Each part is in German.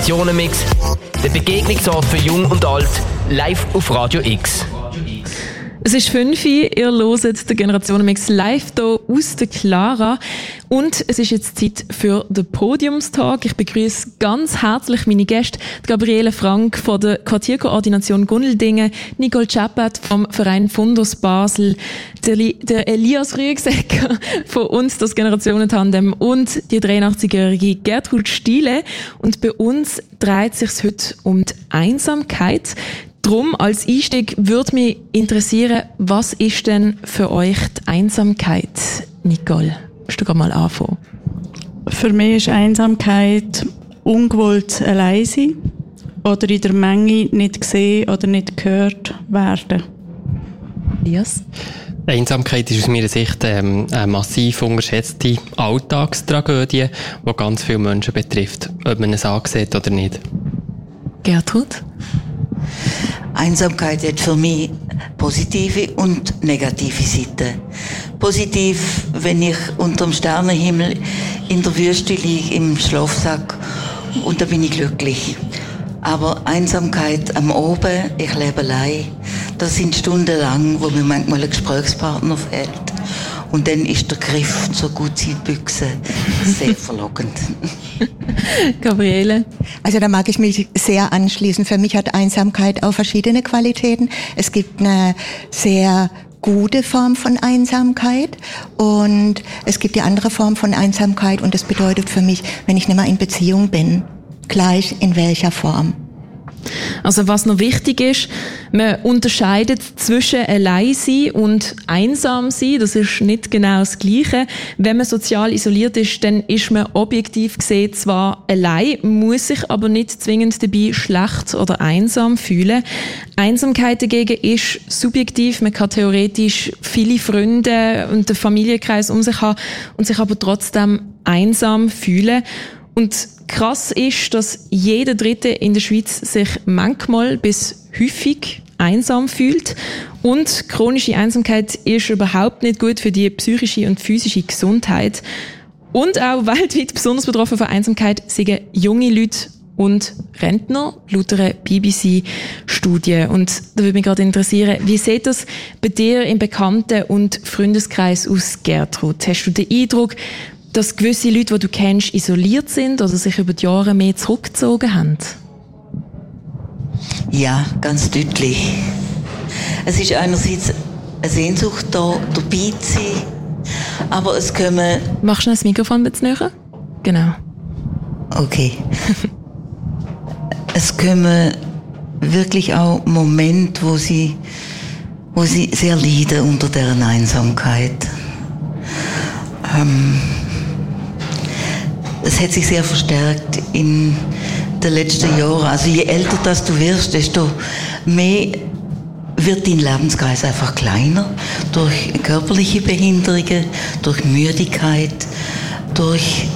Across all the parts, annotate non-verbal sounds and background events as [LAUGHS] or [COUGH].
Generationenmix, der Begegnungsort für Jung und Alt, live auf Radio X. Es ist 5 Uhr, ihr hört den Generationenmix live hier aus der Clara. Und es ist jetzt Zeit für den Podiumstag. Ich begrüße ganz herzlich meine Gäste, Gabriele Frank von der Quartierkoordination Gundeldingen, Nicole Chappert vom Verein Fundus Basel, der, Elias Rüegsecker von uns, das Generationentandem und die 83-jährige Gertrud Stiele. Und bei uns dreht es sich heute um die Einsamkeit. Drum als Einstieg würde mich interessieren, was ist denn für euch die Einsamkeit, Nicole? Musst du mal anfangen? Für mich ist Einsamkeit ungewollt allein sein oder in der Menge nicht gesehen oder nicht gehört werden. Elias? Einsamkeit ist aus meiner Sicht ähm, eine massiv unterschätzte Alltagstragödie, die ganz viele Menschen betrifft, ob man es ansieht oder nicht. Gertrud? Einsamkeit hat für mich positive und negative Seiten. Positiv, wenn ich unter dem Sternenhimmel in der Wüste liege, im Schlafsack, und da bin ich glücklich. Aber Einsamkeit am Oben, ich lebe allein, das sind Stunden lang, wo mir manchmal ein Gesprächspartner fehlt. Und dann ist der Griff zur Gutzeitbüchse sehr verlockend. [LAUGHS] Gabriele? Also da mag ich mich sehr anschließen. Für mich hat Einsamkeit auch verschiedene Qualitäten. Es gibt eine sehr gute Form von Einsamkeit und es gibt die andere Form von Einsamkeit und das bedeutet für mich, wenn ich nicht mehr in Beziehung bin, gleich in welcher Form. Also was noch wichtig ist, man unterscheidet zwischen allein sein und einsam sein. Das ist nicht genau das Gleiche. Wenn man sozial isoliert ist, dann ist man objektiv gesehen zwar allein, muss sich aber nicht zwingend dabei schlecht oder einsam fühlen. Einsamkeit dagegen ist subjektiv. Man kann theoretisch viele Freunde und den Familienkreis um sich haben und sich aber trotzdem einsam fühlen. Und krass ist, dass jeder Dritte in der Schweiz sich manchmal bis häufig einsam fühlt. Und chronische Einsamkeit ist überhaupt nicht gut für die psychische und physische Gesundheit. Und auch [LAUGHS] weltweit besonders betroffen von Einsamkeit sind junge Leute und Rentner, laut einer BBC-Studie. Und da würde mich gerade interessieren, wie sieht das bei dir im Bekannten- und Freundeskreis aus, Gertrud? Hast du den Eindruck, dass gewisse Leute, die du kennst, isoliert sind oder sich über die Jahre mehr zurückgezogen haben? Ja, ganz deutlich. Es ist einerseits eine Sehnsucht da, dabei zu sein, aber es kommen... Machst du das Mikrofon ein bisschen näher? Genau. Okay. es kommen wirklich auch Momente, wo sie, wo sie sehr leiden unter deren Einsamkeit. Ähm, es hat sich sehr verstärkt in den letzten Jahren. Also je älter das du wirst, desto mehr wird dein Lebenskreis einfach kleiner durch körperliche Behinderungen, durch Müdigkeit, durch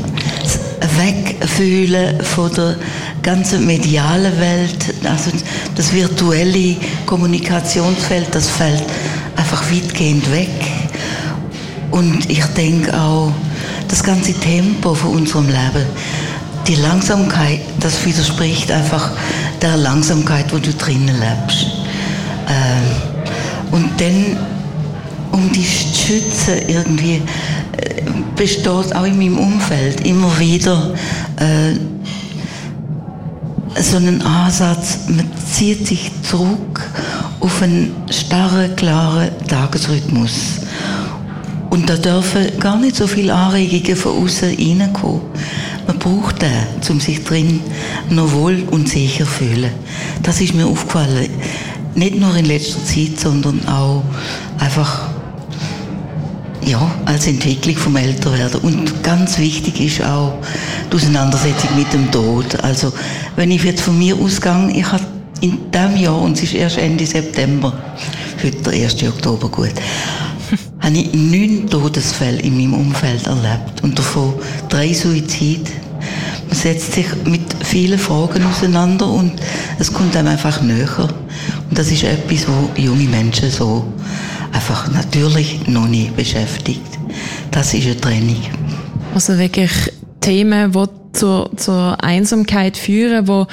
Wegfühlen von der ganzen medialen Welt, also das virtuelle Kommunikationsfeld, das fällt einfach weitgehend weg. Und ich denke auch, das ganze Tempo von unserem Leben, die Langsamkeit, das widerspricht einfach der Langsamkeit, wo du drinnen lebst. Ähm, und dann, um dich zu schützen, irgendwie, äh, besteht auch in meinem Umfeld immer wieder äh, so einen Ansatz, man zieht sich zurück auf einen starren, klaren Tagesrhythmus. Und da dürfen gar nicht so viele Anregungen von außen reinkommen. Man braucht den, um sich drin noch wohl und sicher zu fühlen. Das ist mir aufgefallen. Nicht nur in letzter Zeit, sondern auch einfach ja, als Entwicklung vom Älterwerden. Und ganz wichtig ist auch die Auseinandersetzung mit dem Tod. Also, wenn ich jetzt von mir ausgehe, ich habe in diesem Jahr, und es ist erst Ende September, heute der 1. Oktober, gut, habe ich neun Todesfälle in meinem Umfeld erlebt und davon drei Suizide. Man setzt sich mit vielen Fragen auseinander und es kommt einem einfach näher. Und das ist etwas, wo junge Menschen so einfach natürlich noch nicht beschäftigt. Das ist eine Trennung. Also wirklich Themen, die zur, zur Einsamkeit führen, wo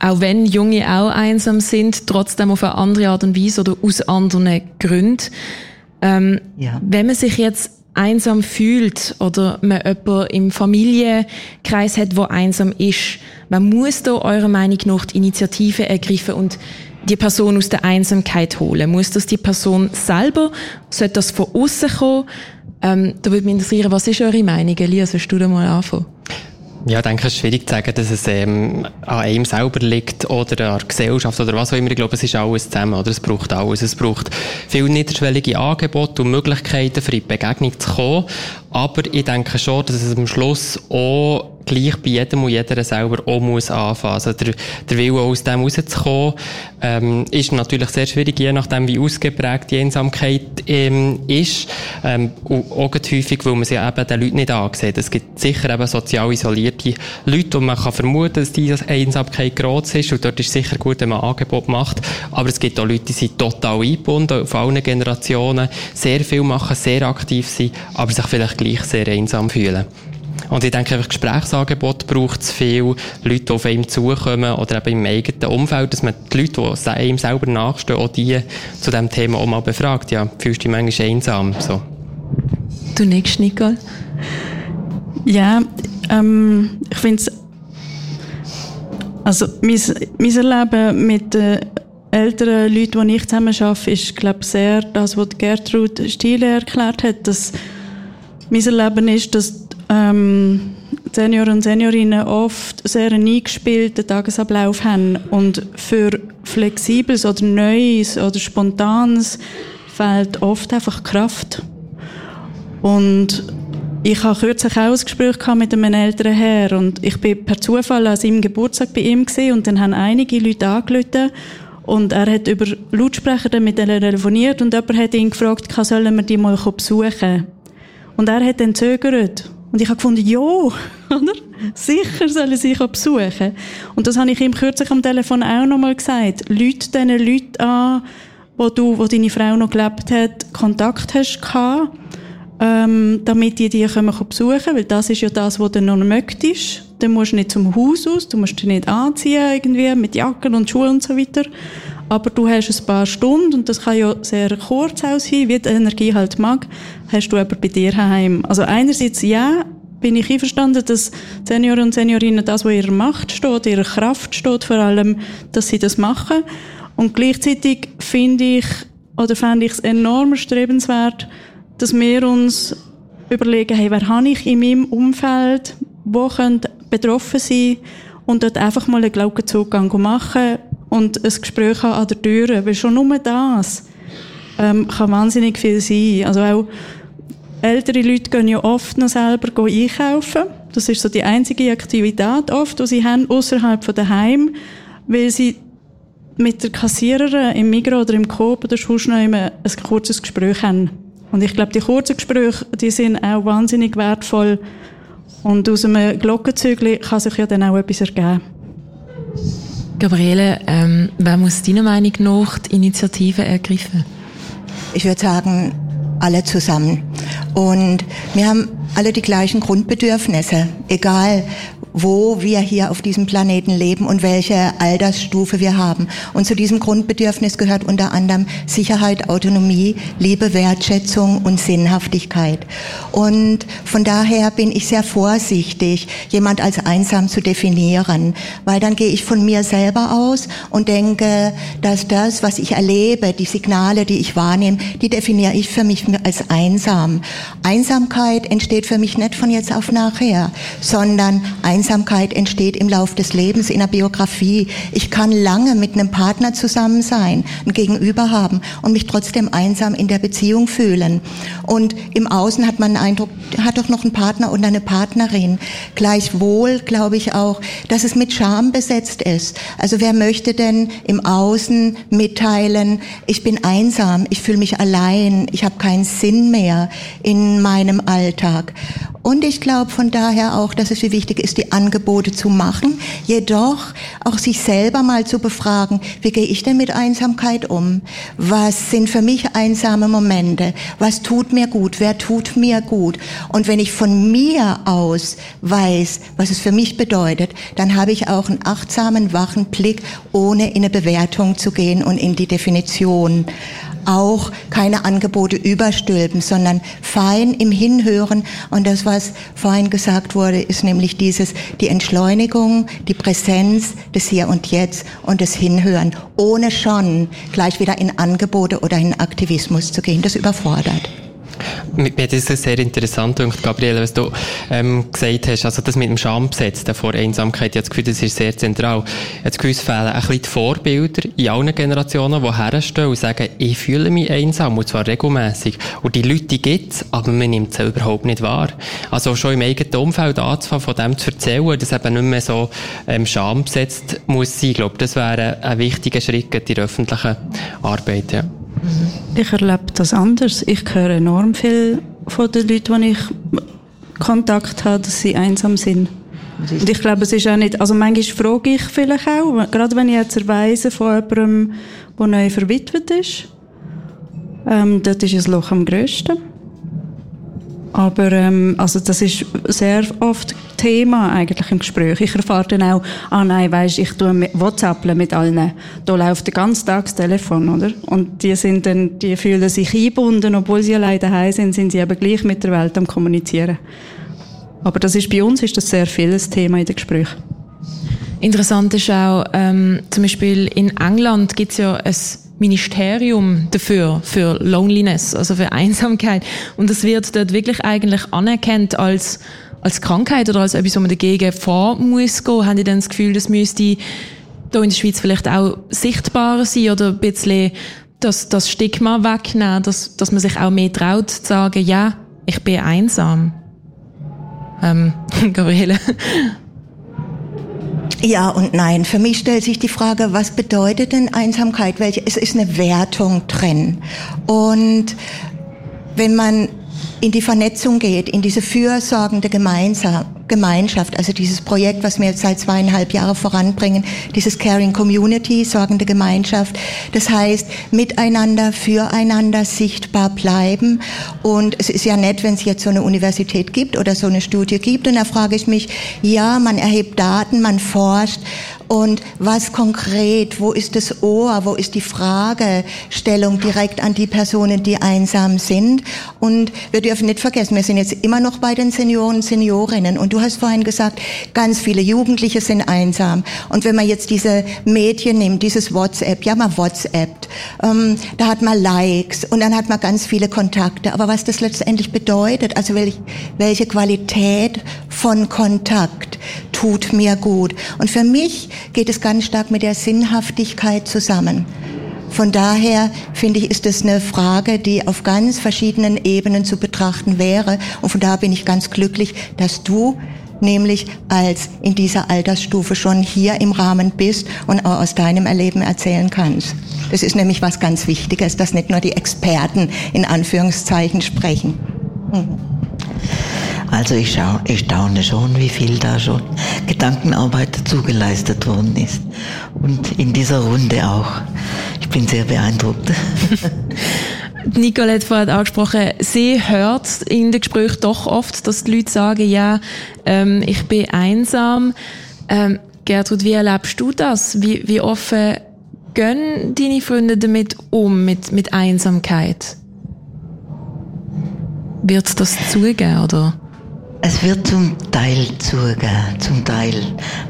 auch wenn Junge auch einsam sind, trotzdem auf eine andere Art und Weise oder aus anderen Gründen. Ähm, ja. Wenn man sich jetzt einsam fühlt oder man jemanden im Familienkreis hat, wo einsam ist, man muss da eurer Meinung nach die Initiative ergreifen und die Person aus der Einsamkeit holen. Muss das die Person selber? Sollte das von außen kommen? Ähm, da würde mich interessieren, was ist eure Meinung? Elias, willst du da mal anfangen? Ja, ich denke, es ist schwierig zu sagen, dass es ähm, an einem selber liegt oder an der Gesellschaft oder was auch immer. Ich glaube, es ist alles zusammen, oder? Es braucht alles. Es braucht viel niederschwellige Angebote und Möglichkeiten, für die Begegnung zu kommen. Aber ich denke schon, dass es am Schluss auch gleich bei jedem und jeder selber auch muss anfangen. Also der, der Wille aus dem rauszukommen, ähm, ist natürlich sehr schwierig, je nachdem, wie ausgeprägt die Einsamkeit ähm, ist. Ähm, und auch häufig, weil man sie eben den Leuten nicht ansieht. Es gibt sicher eben sozial isolierte Leute und man kann vermuten, dass diese Einsamkeit groß ist und dort ist sicher gut, wenn man Angebot macht. Aber es gibt auch Leute, die sind total eingebunden auf allen Generationen, sehr viel machen, sehr aktiv sind, aber sich vielleicht gleich sehr einsam fühlen. Und ich denke, einfach Gesprächsangebot braucht es viel, Leute, die auf einem zukommen oder eben im eigenen Umfeld, dass man die Leute, die einem selber nachstehen, auch die zu diesem Thema auch mal befragt. Ja, fühlst du dich manchmal einsam? So. Du nix, Nicole? Ja, ähm, ich finde es, also mein, mein Erleben mit den älteren Leuten, die ich zusammen arbeite, ist, glaube sehr das, was Gertrud Stiele erklärt hat, dass mein Erleben ist, dass ähm, Senioren und Seniorinnen oft sehr einen eingespielten Tagesablauf haben und für Flexibles oder Neues oder Spontanes fehlt oft einfach Kraft. Und ich habe kürzlich auch ein Gespräch mit einem älteren Herr und ich bin per Zufall an seinem Geburtstag bei ihm gesehen und dann haben einige Leute angerufen und er hat über Lautsprecher mit denen telefoniert und jemand hat ihn gefragt, sollen wir die mal besuchen? Und er hat dann zögert und ich habe gefunden, ja, [LAUGHS] oder? Sicher sollen sie sich besuchen. Und das habe ich ihm kürzlich am Telefon auch nochmal gesagt. Leute diesen Leuten an, wo du, wo deine Frau noch gelebt hat, Kontakt hast gehabt, ähm, damit die dich besuchen können, weil das ist ja das, was du noch möchtest. Dann musst du nicht zum Haus aus, du musst dich nicht anziehen irgendwie mit Jacken und Schuhen und so weiter. Aber du hast ein paar Stunden, und das kann ja sehr kurz aussehen, wie die Energie halt mag, hast du aber bei dir heim. Also einerseits, ja, bin ich einverstanden, dass Senioren und Seniorinnen das, was ihrer Macht steht, ihrer Kraft steht, vor allem, dass sie das machen. Und gleichzeitig finde ich, oder fände ich es enorm strebenswert, dass wir uns überlegen, hey, wer habe ich in meinem Umfeld, wo könnte betroffen sein und dort einfach mal einen Glockenzugang machen und ein Gespräch an der Tür, weil schon nur das ähm, kann wahnsinnig viel sein. Also auch ältere Leute gehen ja oft noch selber einkaufen. Das ist so die einzige Aktivität oft, die sie haben, außerhalb von daheim, weil sie mit der Kassiererin im Migros oder im Coop oder sonst noch ein kurzes Gespräch haben. Und ich glaube, die kurzen Gespräche, die sind auch wahnsinnig wertvoll. Und aus einem Glockenzügel kann sich ja dann auch etwas ergeben. Gabriele, ähm, wer muss deiner Meinung nach die Initiative ergreifen? Ich würde sagen, alle zusammen. Und wir haben alle die gleichen Grundbedürfnisse, egal wo wir hier auf diesem Planeten leben und welche Altersstufe wir haben. Und zu diesem Grundbedürfnis gehört unter anderem Sicherheit, Autonomie, Liebe, Wertschätzung und Sinnhaftigkeit. Und von daher bin ich sehr vorsichtig, jemand als einsam zu definieren, weil dann gehe ich von mir selber aus und denke, dass das, was ich erlebe, die Signale, die ich wahrnehme, die definiere ich für mich als einsam. Einsamkeit entsteht für mich nicht von jetzt auf nachher, sondern Einsamkeit Einsamkeit entsteht im Lauf des Lebens, in der Biografie. Ich kann lange mit einem Partner zusammen sein, ein Gegenüber haben und mich trotzdem einsam in der Beziehung fühlen. Und im Außen hat man den Eindruck, hat doch noch einen Partner und eine Partnerin. Gleichwohl glaube ich auch, dass es mit Scham besetzt ist. Also wer möchte denn im Außen mitteilen, ich bin einsam, ich fühle mich allein, ich habe keinen Sinn mehr in meinem Alltag. Und ich glaube von daher auch, dass es wie wichtig ist, die Angebote zu machen, jedoch auch sich selber mal zu befragen, wie gehe ich denn mit Einsamkeit um? Was sind für mich einsame Momente? Was tut mir gut? Wer tut mir gut? Und wenn ich von mir aus weiß, was es für mich bedeutet, dann habe ich auch einen achtsamen, wachen Blick, ohne in eine Bewertung zu gehen und in die Definition auch keine Angebote überstülpen, sondern fein im Hinhören. Und das, was vorhin gesagt wurde, ist nämlich dieses, die Entschleunigung, die Präsenz des Hier und Jetzt und das Hinhören, ohne schon gleich wieder in Angebote oder in Aktivismus zu gehen. Das überfordert. Mir hat es sehr interessant gedacht, Gabriele, was du ähm, gesagt hast, also das mit dem Schambesetzen vor Einsamkeit, ich das Gefühl, das ist sehr zentral. Ich habe das fehlen ein bisschen die Vorbilder in allen Generationen, die herstellen und sagen, ich fühle mich einsam, und zwar regelmäßig. Und die Leute gibt es, aber man nimmt sie überhaupt nicht wahr. Also schon im eigenen Umfeld anzufangen, von dem zu erzählen, dass eben nicht mehr so ähm, schambesetzt muss sein. Ich glaube, das wäre ein wichtiger Schritt in der öffentlichen Arbeit. Ja. Ich erlebe das anders. Ich höre enorm viel von den Leuten, die ich Kontakt habe, dass sie einsam sind. Und ich glaube, es ist auch nicht, also manchmal frage ich vielleicht auch, gerade wenn ich jetzt erweise von jemandem, der neu verwitwet ist, ähm, dort ist das Loch am grössten. Aber ähm, also das ist sehr oft Thema eigentlich im Gespräch. Ich erfahre dann auch, ah nein, weisst, ich tue WhatsApp mit allen. Da läuft den ganzen Tag das Telefon, oder? Und die sind dann, die fühlen sich eingebunden, obwohl sie alleine daheim sind, sind sie eben gleich mit der Welt am kommunizieren. Aber das ist bei uns ist das sehr vieles Thema in den Gesprächen. Interessant ist auch, ähm, zum Beispiel in England gibt es ja ein Ministerium dafür, für Loneliness, also für Einsamkeit. Und das wird dort wirklich eigentlich anerkannt als, als Krankheit oder als etwas, wo man dagegen vor muss gehen. Haben die dann das Gefühl, das müsste hier in der Schweiz vielleicht auch sichtbarer sein oder ein bisschen das, das Stigma wegnehmen, dass, dass man sich auch mehr traut zu sagen, ja, ich bin einsam. Ähm, [LAUGHS] Gabriele. Ja und nein. Für mich stellt sich die Frage, was bedeutet denn Einsamkeit? Welche, es ist eine Wertung drin. Und wenn man in die Vernetzung geht, in diese fürsorgende Gemeinschaft, also dieses Projekt, was wir jetzt seit zweieinhalb Jahren voranbringen, dieses Caring Community, sorgende Gemeinschaft. Das heißt, miteinander, füreinander sichtbar bleiben. Und es ist ja nett, wenn es jetzt so eine Universität gibt oder so eine Studie gibt. Und da frage ich mich, ja, man erhebt Daten, man forscht, und was konkret, wo ist das Ohr, wo ist die Fragestellung direkt an die Personen, die einsam sind? Und wir dürfen nicht vergessen, wir sind jetzt immer noch bei den Senioren, Seniorinnen. Und du hast vorhin gesagt, ganz viele Jugendliche sind einsam. Und wenn man jetzt diese Medien nimmt, dieses WhatsApp, ja, man WhatsApp, ähm, da hat man Likes und dann hat man ganz viele Kontakte. Aber was das letztendlich bedeutet, also welch, welche Qualität von Kontakt tut mir gut. Und für mich geht es ganz stark mit der Sinnhaftigkeit zusammen. Von daher finde ich, ist es eine Frage, die auf ganz verschiedenen Ebenen zu betrachten wäre. Und von daher bin ich ganz glücklich, dass du nämlich als in dieser Altersstufe schon hier im Rahmen bist und auch aus deinem Erleben erzählen kannst. Das ist nämlich was ganz Wichtiges, dass nicht nur die Experten in Anführungszeichen sprechen. Mhm. Also ich, schau, ich staune schon, wie viel da schon Gedankenarbeit dazu geleistet worden ist. Und in dieser Runde auch. Ich bin sehr beeindruckt. [LAUGHS] Nicole hat vorhin angesprochen, sie hört in den Gesprächen doch oft, dass die Leute sagen, ja, ähm, ich bin einsam. Ähm, Gertrud, wie erlebst du das? Wie, wie offen gehen deine Freunde damit um, mit, mit Einsamkeit? Wird das zugeben, oder? Es wird zum Teil zugeben, zum Teil.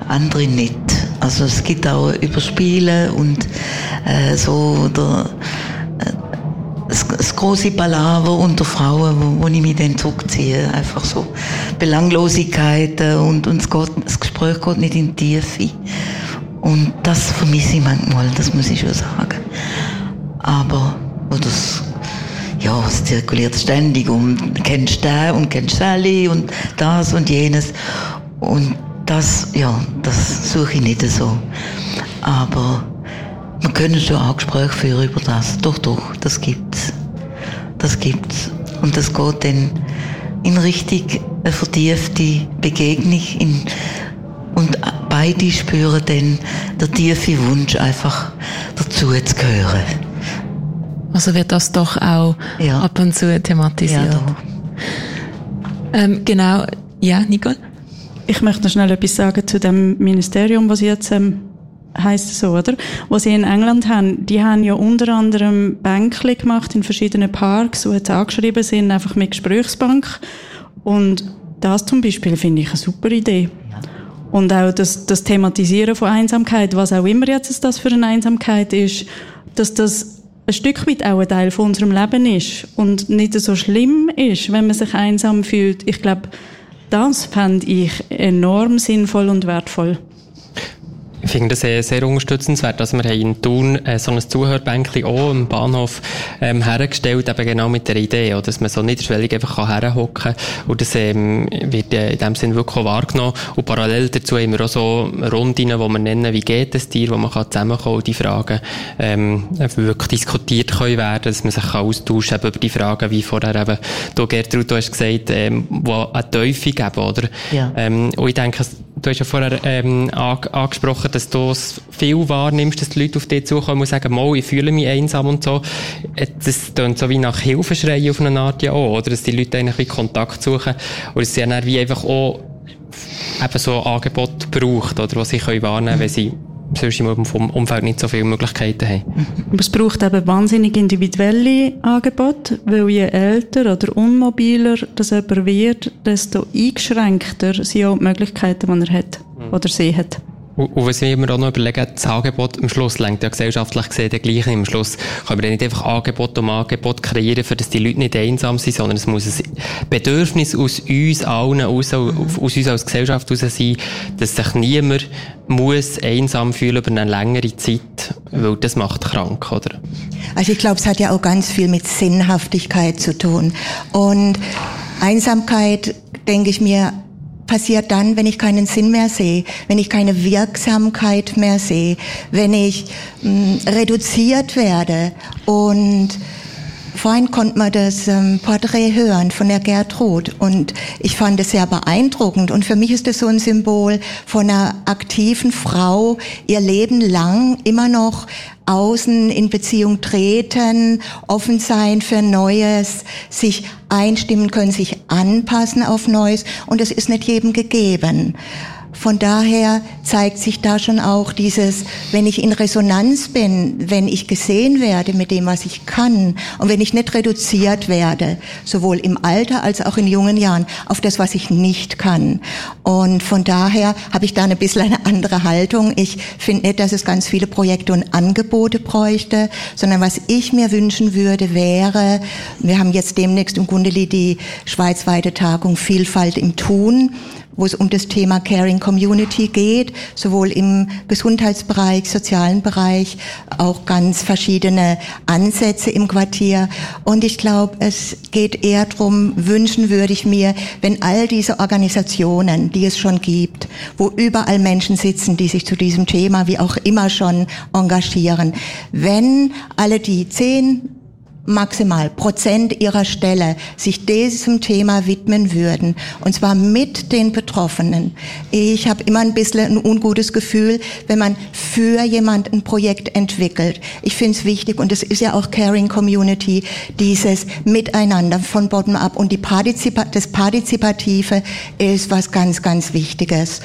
Andere nicht. Also es gibt auch Überspiele und äh, so oder äh, das, das große Palaver unter Frauen, wo, wo ich mich dann zurückziehe. Einfach so Belanglosigkeiten und, und geht, das Gespräch geht nicht in die Tiefe. Und das vermisse ich manchmal, das muss ich schon sagen. Aber, oder das ja, es zirkuliert ständig und kennst den und kennst Sally und das und jenes. Und das, ja, das suche ich nicht so. Aber wir können schon auch Gespräche führen über das. Doch, doch, das gibt's. Das gibt's. Und das geht dann in richtig eine vertiefte Begegnung, in Und beide spüren dann der tiefe Wunsch, einfach dazu zu gehören. Also wird das doch auch ja. ab und zu thematisiert. Ja, ähm, genau, ja, Nicole? Ich möchte noch schnell etwas sagen zu dem Ministerium, was jetzt ähm, heißt so, oder? Was sie in England haben, die haben ja unter anderem Bänkli gemacht in verschiedenen Parks, wo jetzt angeschrieben sind, einfach mit Gesprächsbank. Und das zum Beispiel finde ich eine super Idee. Und auch das, das Thematisieren von Einsamkeit, was auch immer jetzt das für eine Einsamkeit ist, dass das ein Stück weit auch ein Teil von unserem Leben ist und nicht so schlimm ist, wenn man sich einsam fühlt. Ich glaube, das fände ich enorm sinnvoll und wertvoll. Ich finde das sehr, sehr unterstützenswert, dass wir in Thun äh, so ein Zuhörbänkchen auch im Bahnhof ähm, hergestellt, eben genau mit der Idee, oder, dass man so niederschwellig einfach herhocken kann und das ähm, wird äh, in dem Sinn wirklich auch wahrgenommen und parallel dazu haben wir auch so Runden, wo wir nennen, wie geht es dir, wo man kann zusammenkommen und die Fragen ähm, wirklich diskutiert können werden, dass man sich austauschen kann über die Fragen, wie vorher eben, du Gertrud, du hast gesagt, ähm, wo eine Teufel geben, oder? Ja. Ähm, und ich denke, du hast ja vorher ähm, angesprochen, dass du es viel wahrnimmst, dass die Leute auf dich zukommen und sagen, mal, ich fühle mich einsam und so. Äh, das klingt so wie nach Hilfeschreien auf eine Art ja auch, oder? Dass die Leute eigentlich wie Kontakt suchen und es ja dann wie einfach auch eben so ein Angebot braucht, oder, was sie können wahrnehmen können, wenn sie sonst im Umfeld nicht so viele Möglichkeiten haben. Aber es braucht eben wahnsinnig individuelle Angebote, weil je älter oder unmobiler das jemand wird, desto eingeschränkter sind auch die Möglichkeiten, die er hat oder sie hat. Und, was wir immer auch noch überlegen, das Angebot am Schluss lenkt ja gesellschaftlich gesehen der gleiche. Am Schluss können wir nicht einfach Angebot um Angebot kreieren, für dass die Leute nicht einsam sind, sondern es muss ein Bedürfnis aus uns allen, aus, aus uns als Gesellschaft heraus sein, dass sich niemand muss einsam fühlen über eine längere Zeit, weil das macht krank, oder? Also ich glaube, es hat ja auch ganz viel mit Sinnhaftigkeit zu tun. Und Einsamkeit, denke ich mir, passiert dann, wenn ich keinen Sinn mehr sehe, wenn ich keine Wirksamkeit mehr sehe, wenn ich mh, mm, reduziert werde. Und vorhin konnte man das ähm, Porträt hören von der Gertrud und ich fand es sehr beeindruckend und für mich ist es so ein Symbol von einer aktiven Frau, ihr Leben lang immer noch außen in Beziehung treten, offen sein für Neues, sich einstimmen können, sich anpassen auf Neues und es ist nicht jedem gegeben. Von daher zeigt sich da schon auch dieses, wenn ich in Resonanz bin, wenn ich gesehen werde mit dem, was ich kann und wenn ich nicht reduziert werde, sowohl im Alter als auch in jungen Jahren, auf das, was ich nicht kann. Und von daher habe ich da ein bisschen eine andere Haltung. Ich finde nicht, dass es ganz viele Projekte und Angebote bräuchte, sondern was ich mir wünschen würde, wäre, wir haben jetzt demnächst im Gundeli die schweizweite Tagung Vielfalt im Tun wo es um das Thema Caring Community geht, sowohl im Gesundheitsbereich, sozialen Bereich, auch ganz verschiedene Ansätze im Quartier. Und ich glaube, es geht eher darum, wünschen würde ich mir, wenn all diese Organisationen, die es schon gibt, wo überall Menschen sitzen, die sich zu diesem Thema wie auch immer schon engagieren, wenn alle die zehn maximal Prozent ihrer Stelle sich diesem Thema widmen würden, und zwar mit den Betroffenen. Ich habe immer ein bisschen ein ungutes Gefühl, wenn man für jemand ein Projekt entwickelt. Ich finde es wichtig, und es ist ja auch Caring Community, dieses Miteinander von bottom up und die Partizipa das Partizipative ist was ganz, ganz Wichtiges.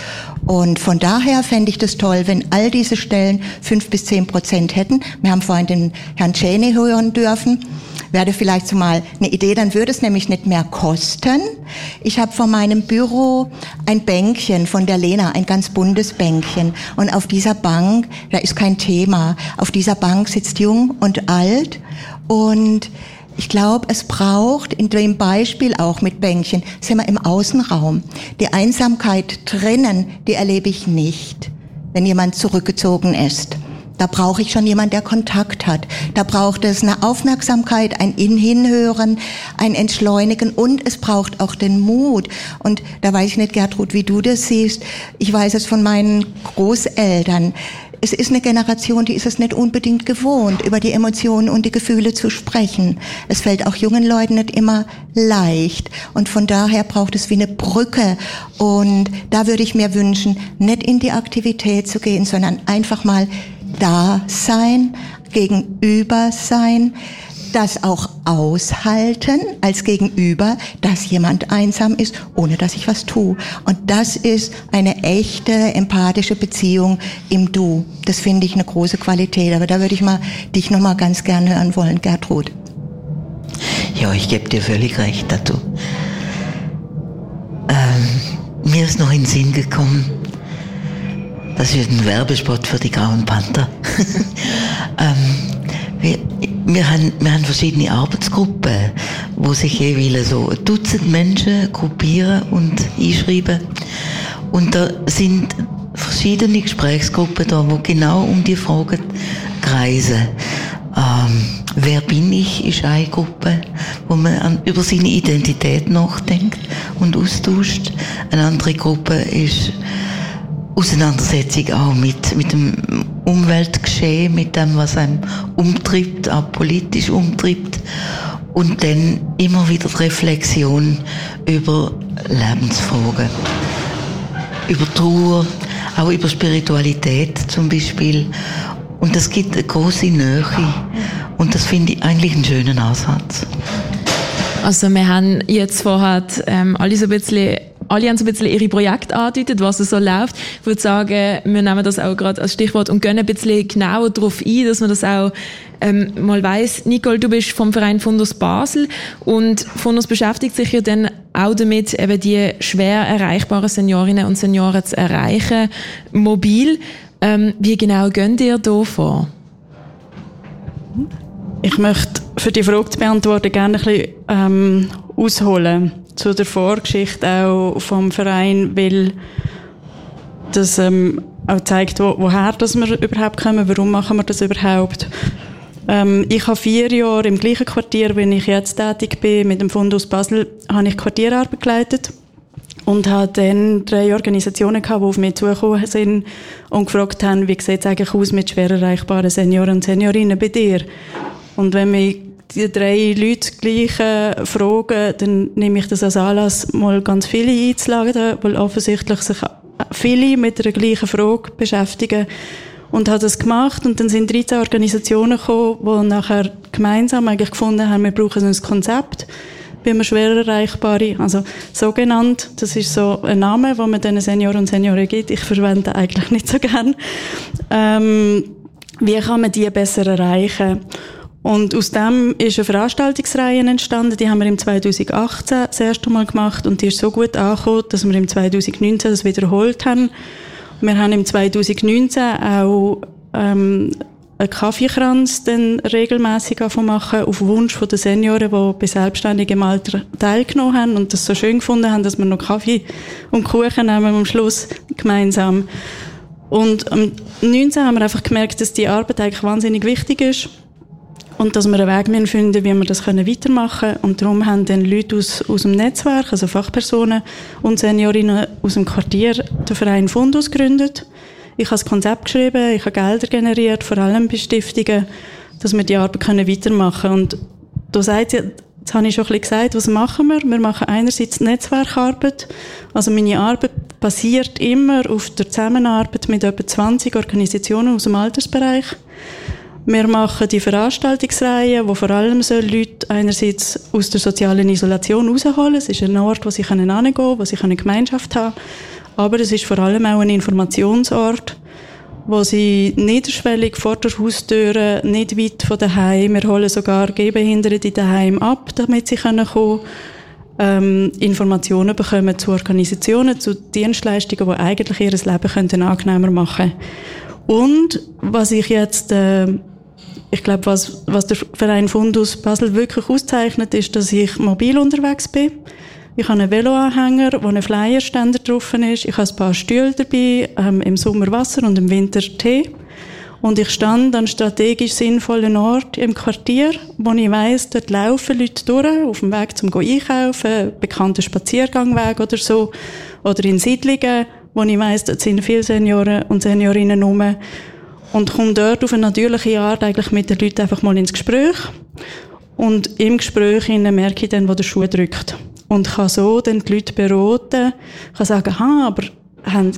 Und von daher fände ich das toll, wenn all diese Stellen fünf bis zehn Prozent hätten. Wir haben vorhin den Herrn Cheney hören dürfen. Wäre vielleicht so mal eine Idee, dann würde es nämlich nicht mehr kosten. Ich habe vor meinem Büro ein Bänkchen von der Lena, ein ganz buntes Bänkchen. Und auf dieser Bank, da ist kein Thema, auf dieser Bank sitzt jung und alt und ich glaube, es braucht in dem Beispiel auch mit Bänkchen, sind wir im Außenraum. Die Einsamkeit drinnen, die erlebe ich nicht, wenn jemand zurückgezogen ist. Da brauche ich schon jemand, der Kontakt hat. Da braucht es eine Aufmerksamkeit, ein Hinhören, ein Entschleunigen und es braucht auch den Mut. Und da weiß ich nicht, Gertrud, wie du das siehst. Ich weiß es von meinen Großeltern es ist eine Generation, die ist es nicht unbedingt gewohnt, über die Emotionen und die Gefühle zu sprechen. Es fällt auch jungen Leuten nicht immer leicht. Und von daher braucht es wie eine Brücke. Und da würde ich mir wünschen, nicht in die Aktivität zu gehen, sondern einfach mal da sein, gegenüber sein, das auch aushalten als Gegenüber, dass jemand einsam ist, ohne dass ich was tue. Und das ist eine echte empathische Beziehung im Du. Das finde ich eine große Qualität. Aber da würde ich mal dich noch mal ganz gerne hören wollen, Gertrud. Ja, ich gebe dir völlig recht dazu. Ähm, mir ist noch in den Sinn gekommen, das wird ein Werbespot für die Grauen Panther. [LAUGHS] ähm, wir, wir, haben, wir haben verschiedene Arbeitsgruppen, wo sich jeweils so ein Dutzend Menschen gruppieren und einschreiben. Und da sind verschiedene Gesprächsgruppen da, wo genau um die Fragen kreisen. Ähm, wer bin ich, ist eine Gruppe, wo man an, über seine Identität nachdenkt und austauscht. Eine andere Gruppe ist Auseinandersetzung auch mit, mit dem Umweltgeschehen, mit dem, was einem umtreibt, auch politisch umtreibt. Und dann immer wieder die Reflexion über Lebensfragen, über Trauer, auch über Spiritualität zum Beispiel. Und das gibt eine große Nähe. Und das finde ich eigentlich einen schönen Ansatz. Also wir haben jetzt vorher ähm, alle so ein bisschen alle haben so ein bisschen ihre Projekte angedeutet, was so läuft. Ich würde sagen, wir nehmen das auch gerade als Stichwort und gehen ein bisschen genauer darauf ein, dass man das auch ähm, mal weiß. Nicole, du bist vom Verein Fundus Basel und Fundus beschäftigt sich ja dann auch damit, eben die schwer erreichbaren Seniorinnen und Senioren zu erreichen, mobil. Ähm, wie genau gehen ihr da vor? Ich möchte für die Frage zu beantworten gerne ein bisschen ähm, ausholen zu der Vorgeschichte auch vom Verein, weil das ähm, auch zeigt, wo, woher dass wir überhaupt kommen, warum machen wir das überhaupt. Ähm, ich habe vier Jahre im gleichen Quartier, wenn ich jetzt tätig bin, mit dem Fundus Basel, habe ich Quartierarbeit geleitet und habe dann drei Organisationen gehabt, die auf mich zugekommen sind und gefragt haben, wie sieht es eigentlich aus mit schwer erreichbaren Senioren und Seniorinnen bei dir? Und wenn mich die drei Leute gleich fragen, dann nehme ich das als Anlass, mal ganz viele einzuladen, weil offensichtlich sich viele mit der gleichen Frage beschäftigen. Und habe das gemacht und dann sind 13 Organisationen gekommen, die nachher gemeinsam eigentlich gefunden haben, wir brauchen ein Konzept, wie wir schwer erreichbare, also so genannt, das ist so ein Name, den man den Senioren und Senioren gibt. Ich verwende eigentlich nicht so gern. Ähm, wie kann man die besser erreichen? Und aus dem ist eine Veranstaltungsreihe entstanden, die haben wir im 2018 das erste Mal gemacht und die ist so gut angekommen, dass wir im 2019 das wiederholt haben. Wir haben im 2019 auch ähm, einen Kaffeekranz dann regelmäßig machen auf Wunsch der Senioren, die bei selbstständigem Alter teilgenommen haben und das so schön gefunden haben, dass wir noch Kaffee und Kuchen nehmen am Schluss gemeinsam. Und am 19 haben wir einfach gemerkt, dass die Arbeit eigentlich wahnsinnig wichtig ist und dass wir einen Weg finden, wie wir das weitermachen können. Und darum haben dann Leute aus, aus dem Netzwerk, also Fachpersonen und Seniorinnen aus dem Quartier, den Verein Fundus gegründet. Ich habe das Konzept geschrieben, ich habe Gelder generiert, vor allem bei Stiftungen, dass wir die Arbeit können weitermachen können. Und da sagt ihr, Jetzt habe ich schon ein bisschen gesagt, was machen wir? Wir machen einerseits Netzwerkarbeit. Also meine Arbeit basiert immer auf der Zusammenarbeit mit etwa 20 Organisationen aus dem Altersbereich. Wir machen die Veranstaltungsreihe, wo vor allem so Leute einerseits aus der sozialen Isolation rausholen. Es ist ein Ort, wo sie hingehen können, wo sie eine Gemeinschaft haben Aber es ist vor allem auch ein Informationsort, wo sie niederschwellig vor der Haustür, nicht weit von daheim, wir holen sogar Gehbehinderte daheim ab, damit sie kommen können ähm, Informationen bekommen zu Organisationen, zu Dienstleistungen, die eigentlich ihr Leben angenehmer machen Und was ich jetzt äh, ich glaube, was, was der Verein Fundus Basel wirklich auszeichnet, ist, dass ich mobil unterwegs bin. Ich habe einen Veloanhänger, wo ein Flyerständer drauf ist. Ich habe ein paar Stühle dabei, ähm, im Sommer Wasser und im Winter Tee. Und ich stand an strategisch sinnvollen Ort im Quartier, wo ich weiss, dort laufen Leute durch, auf dem Weg zum Einkaufen, bekannter Spaziergangweg oder so, oder in Siedlungen, wo ich weiss, dort sind viele Senioren und Seniorinnen rum. Und komme dort auf eine natürliche Art eigentlich mit den Leuten einfach mal ins Gespräch. Und im Gespräch merke ich dann, wo der Schuh drückt. Und kann so dann die Leute beraten, kann sagen, ha, aber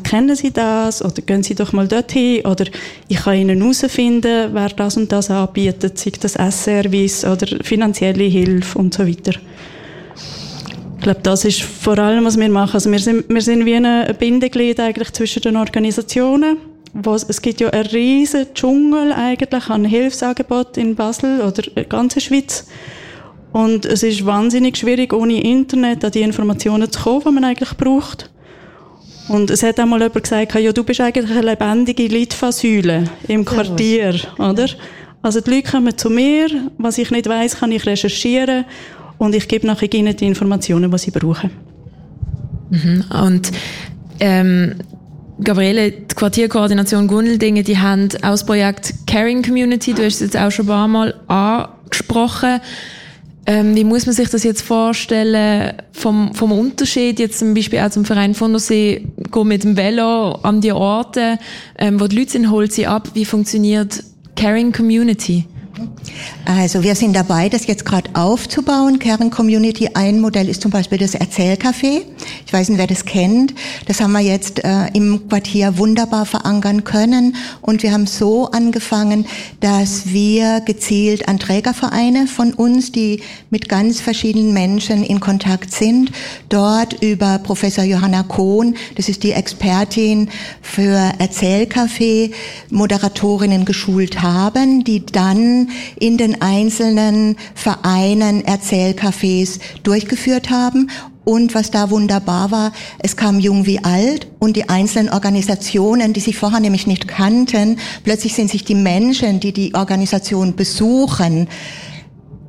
kennen Sie das? Oder gehen Sie doch mal dorthin? Oder ich kann Ihnen herausfinden, wer das und das anbietet, sei das S-Service oder finanzielle Hilfe und so weiter. Ich glaube, das ist vor allem, was wir machen. Also wir sind, wir sind wie ein Bindeglied eigentlich zwischen den Organisationen. Wo, es gibt ja einen riesen Dschungel eigentlich an Hilfsangeboten in Basel oder in der ganzen Schweiz. Und es ist wahnsinnig schwierig, ohne Internet an die Informationen zu kommen, die man eigentlich braucht. Und es hat einmal jemand gesagt, ja, du bist eigentlich eine lebendige Litfaßsäule im Quartier, oder? Also die Leute kommen zu mir, was ich nicht weiß, kann ich recherchieren und ich gebe nachher ihnen die Informationen, die sie brauchen. Mhm. Und ähm, Gabriele, die Quartierkoordination Gundeldingen, die haben auch das Projekt Caring Community, du hast es jetzt auch schon ein paar Mal angesprochen. Ähm, wie muss man sich das jetzt vorstellen vom, vom Unterschied jetzt zum Beispiel auch zum Verein von See, go mit dem Velo an die Orte, ähm, wo die Leute sind, holt sie ab. Wie funktioniert Caring Community? Also wir sind dabei, das jetzt gerade aufzubauen. Kern Community, ein Modell ist zum Beispiel das Erzählcafé. Ich weiß nicht, wer das kennt. Das haben wir jetzt äh, im Quartier wunderbar verankern können. Und wir haben so angefangen, dass wir gezielt an Trägervereine von uns, die mit ganz verschiedenen Menschen in Kontakt sind, dort über Professor Johanna Kohn, das ist die Expertin für Erzählcafé, Moderatorinnen geschult haben, die dann in den einzelnen Vereinen Erzählcafés durchgeführt haben. Und was da wunderbar war, es kam jung wie alt und die einzelnen Organisationen, die sich vorher nämlich nicht kannten, plötzlich sind sich die Menschen, die die Organisation besuchen,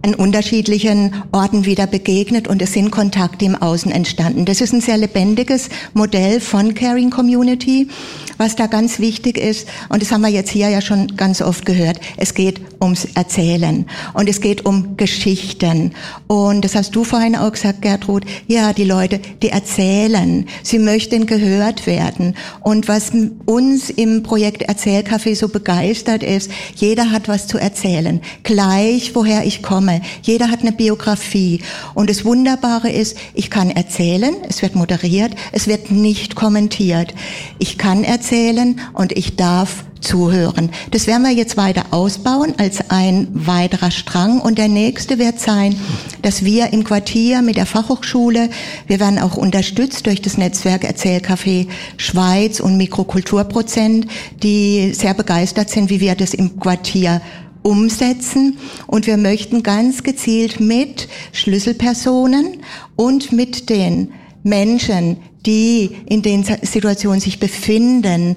an unterschiedlichen Orten wieder begegnet und es sind Kontakte im Außen entstanden. Das ist ein sehr lebendiges Modell von Caring Community. Was da ganz wichtig ist, und das haben wir jetzt hier ja schon ganz oft gehört, es geht ums Erzählen und es geht um Geschichten. Und das hast du vorhin auch gesagt, Gertrud, ja, die Leute, die erzählen, sie möchten gehört werden. Und was uns im Projekt Erzählcafé so begeistert ist, jeder hat was zu erzählen, gleich woher ich komme. Jeder hat eine Biografie. Und das Wunderbare ist, ich kann erzählen, es wird moderiert, es wird nicht kommentiert. Ich kann erzählen, erzählen und ich darf zuhören. Das werden wir jetzt weiter ausbauen als ein weiterer Strang. Und der nächste wird sein, dass wir im Quartier mit der Fachhochschule, wir werden auch unterstützt durch das Netzwerk Erzählcafé Schweiz und Mikrokulturprozent, die sehr begeistert sind, wie wir das im Quartier umsetzen. Und wir möchten ganz gezielt mit Schlüsselpersonen und mit den Menschen, die in den Situationen sich befinden,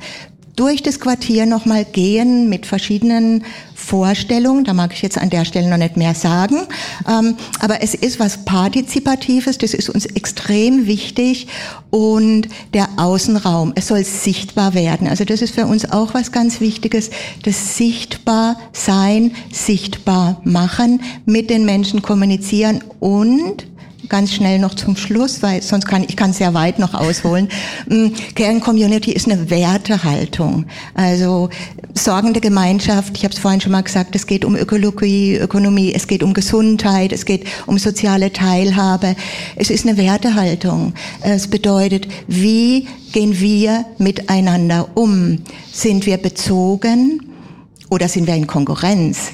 durch das Quartier nochmal gehen mit verschiedenen Vorstellungen. Da mag ich jetzt an der Stelle noch nicht mehr sagen. Ähm, aber es ist was Partizipatives, das ist uns extrem wichtig. Und der Außenraum, es soll sichtbar werden. Also das ist für uns auch was ganz Wichtiges. Das sichtbar sein, sichtbar machen, mit den Menschen kommunizieren und ganz schnell noch zum Schluss, weil sonst kann ich kann sehr weit noch ausholen. [LAUGHS] Mm, Kerncommunity ist eine Wertehaltung. Also sorgende Gemeinschaft, ich habe es vorhin schon mal gesagt, es geht um Ökologie, Ökonomie, es geht um Gesundheit, es geht um soziale Teilhabe. Es ist eine Wertehaltung. Es bedeutet, wie gehen wir miteinander um? Sind wir bezogen oder sind wir in Konkurrenz?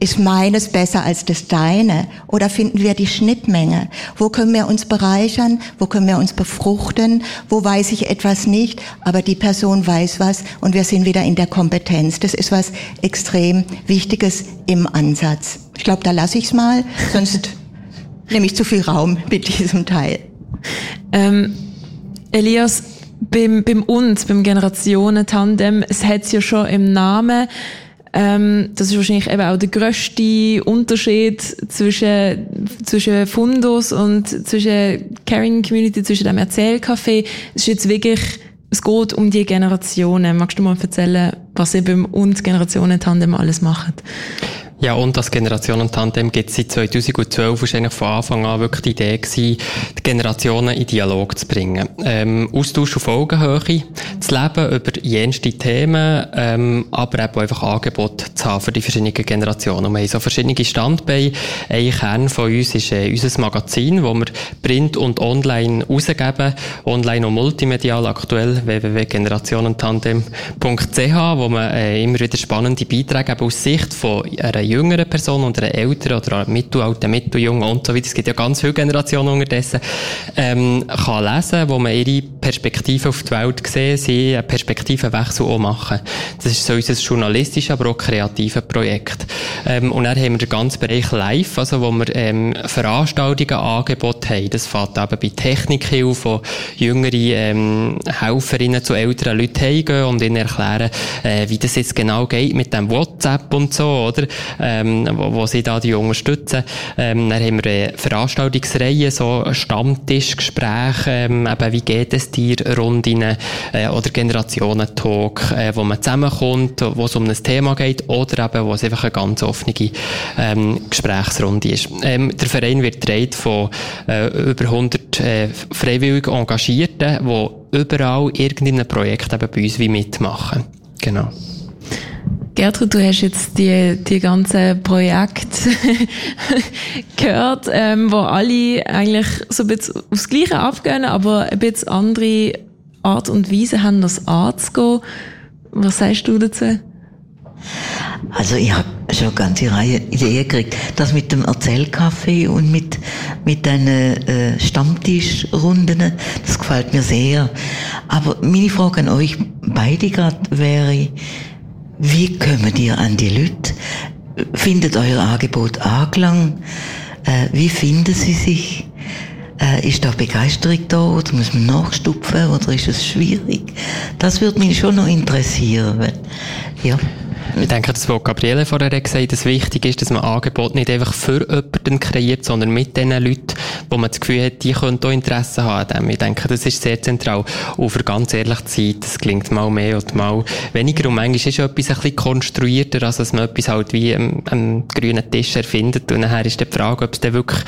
Ist meines besser als das deine? Oder finden wir die Schnittmenge? Wo können wir uns bereichern? Wo können wir uns befruchten? Wo weiß ich etwas nicht? Aber die Person weiß was und wir sind wieder in der Kompetenz. Das ist was extrem Wichtiges im Ansatz. Ich glaube, da lasse ich es mal, sonst [LAUGHS] nehme ich zu viel Raum mit diesem Teil. Ähm, Elias, beim, beim uns, beim Generationen-Tandem, es hat ja schon im Namen, ähm, das ist wahrscheinlich eben auch der grösste Unterschied zwischen, zwischen Fundus und zwischen Caring Community, zwischen dem Erzählcafé. Es ist jetzt wirklich, es geht um die Generationen. Magst du mal erzählen, was ihr beim und Generationen Tandem alles macht? Ja, und das Generationen-Tandem gibt es seit 2012 wahrscheinlich von Anfang an wirklich die Idee gewesen, die Generationen in Dialog zu bringen. Ähm, Austausch auf Augenhöhe zu leben über jenste Themen, ähm, aber eben einfach Angebote zu haben für die verschiedenen Generationen. Und wir haben so verschiedene Standbeine. Ein Kern von uns ist äh, unser Magazin, wo wir Print und Online rausgeben. Online und multimedial aktuell www.generationentandem.ch, wo man äh, immer wieder spannende Beiträge eben aus Sicht von einer jüngeren Person und einer älteren oder einer mittelalten, mitteljungen und so weiter. Es gibt ja ganz viele Generationen unterdessen, ähm, kann lesen, wo man ihre Perspektive auf die Welt sehen, sie einen Perspektivenwechsel auch machen. Das ist so unser journalistisches, aber auch kreatives Projekt. Ähm, und dann haben wir den ganzen Bereich Live, also wo wir ähm, Veranstaltungen, Angebote haben. Das fängt eben bei Technikhilfe, wo jüngere ähm, Helferinnen zu älteren Leuten heimgehen und ihnen erklären, äh, wie das jetzt genau geht mit dem WhatsApp und so, oder? Ähm, wo, wo sie da die unterstützen. Ähm, dann haben wir äh, Veranstaltungsreihen, so Stammtischgespräche, ähm, eben, wie geht es dir, Runden äh, oder Generationentalk, äh, wo man zusammenkommt, wo es um ein Thema geht oder eben, wo es einfach eine ganz offene ähm, Gesprächsrunde ist. Ähm, der Verein wird getragen von äh, über 100 äh, freiwillig Engagierten, die überall irgendein Projekt eben bei uns wie mitmachen. Genau. Gertrud, du hast jetzt die, die ganzen Projekte [LAUGHS] gehört, ähm, wo alle eigentlich so ein bisschen aufs Gleiche abgehen, aber ein bisschen andere Art und Weise haben, das anzugehen. Was sagst du dazu? Also ich habe schon eine ganze Reihe Ideen gekriegt. Das mit dem Erzählkaffee und mit, mit den äh, Stammtischrunden, das gefällt mir sehr. Aber meine Frage an euch beide gerade wäre, wie kommt ihr an die Leute? Findet euer Angebot Anklang? Äh, wie finden sie sich? Äh, ist da Begeisterung da oder muss man nachstupfen oder ist es schwierig? Das würde mich schon noch interessieren. Ja. Ich denke, das, was Gabriele vorher gesagt hat, dass wichtig ist, dass man Angebot nicht einfach für jemanden kreiert, sondern mit den Leuten, wo man das Gefühl hat, die können auch Interesse haben. Ich denke, das ist sehr zentral. Und für ganz ehrlich zu sein, das klingt mal mehr oder mal weniger. Und manchmal ist etwas ein bisschen konstruierter, als dass man etwas halt wie am, grünen Tisch erfindet. Und nachher ist die Frage, ob es dann wirklich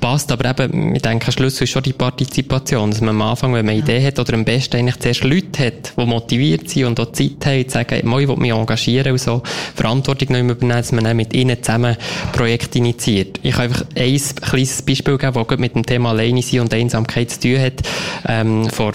passt. Aber eben, ich denke, Schlüssel ist schon die Partizipation. Dass man am Anfang, wenn man eine Idee hat, oder am besten eigentlich zuerst Leute hat, die motiviert sind und auch Zeit haben, zu sagen, ich will mich engagieren und so Verantwortung noch übernehmen, dass man dann mit ihnen zusammen Projekte initiiert. Ich kann einfach ein kleines Beispiel geben, das mit dem Thema Alleine sein und Einsamkeit zu tun hat. Ähm, vor,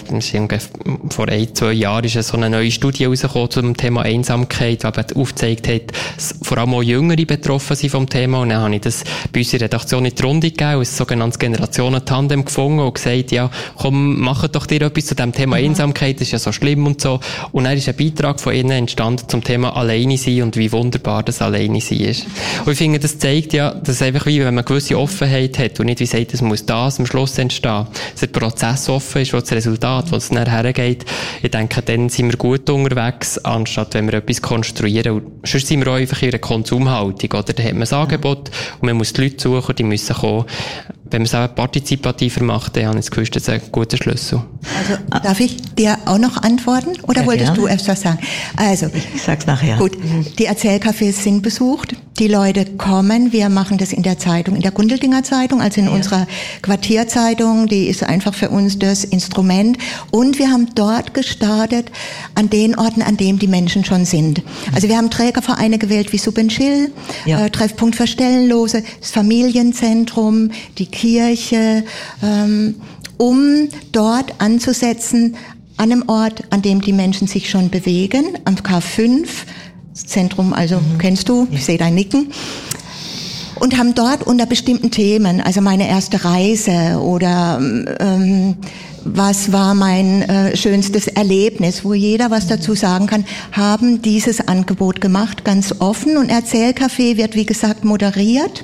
vor ein, zwei Jahren ist so eine neue Studie rausgekommen zum Thema Einsamkeit, die aufgezeigt hat, dass vor allem auch Jüngere betroffen sind vom Thema. Und dann habe ich das bei unserer Redaktion in die Runde gegeben, ein sogenanntes Generationen-Tandem gefunden und gesagt, ja, komm, mach doch dir etwas zu dem Thema Einsamkeit, das ist ja so schlimm und so. Und dann ist ein Beitrag von ihnen entstanden zum Thema Alleine sein und wie wunderbar das alleine sein ist. Und ich finde, das zeigt ja, dass einfach wie, wenn man gewisse Offenheit hat und nicht wie sagt, es muss das am Schluss entstehen, dass der Prozess offen ist, wo das Resultat, wo es nachher geht, ich denke, dann sind wir gut unterwegs, anstatt wenn wir etwas konstruieren. Und sonst sind wir auch einfach in einer Konsumhaltung, oder? Da hat man ein Angebot und man muss die Leute suchen, die müssen kommen wenn man es auch partizipativer macht, dann habe ich das Gefühl, das ist ein guter Schlüssel. Also, darf ich dir auch noch antworten? Oder ja, wolltest gerne. du erst was sagen? Also. Ich sag's nachher. Gut. Die Erzählcafés sind besucht. Die Leute kommen. Wir machen das in der Zeitung, in der Gundeldinger Zeitung, also in ja. unserer Quartierzeitung. Die ist einfach für uns das Instrument. Und wir haben dort gestartet, an den Orten, an denen die Menschen schon sind. Also wir haben Trägervereine gewählt wie Subenchill, ja. äh, Treffpunkt für Stellenlose, das Familienzentrum, die Kirche, ähm, um dort anzusetzen an einem Ort, an dem die Menschen sich schon bewegen, am K5, Zentrum, also mhm. kennst du, ich sehe dein Nicken und haben dort unter bestimmten Themen, also meine erste Reise oder ähm, was war mein äh, schönstes Erlebnis, wo jeder was dazu sagen kann, haben dieses Angebot gemacht, ganz offen. Und Erzählcafé wird, wie gesagt, moderiert.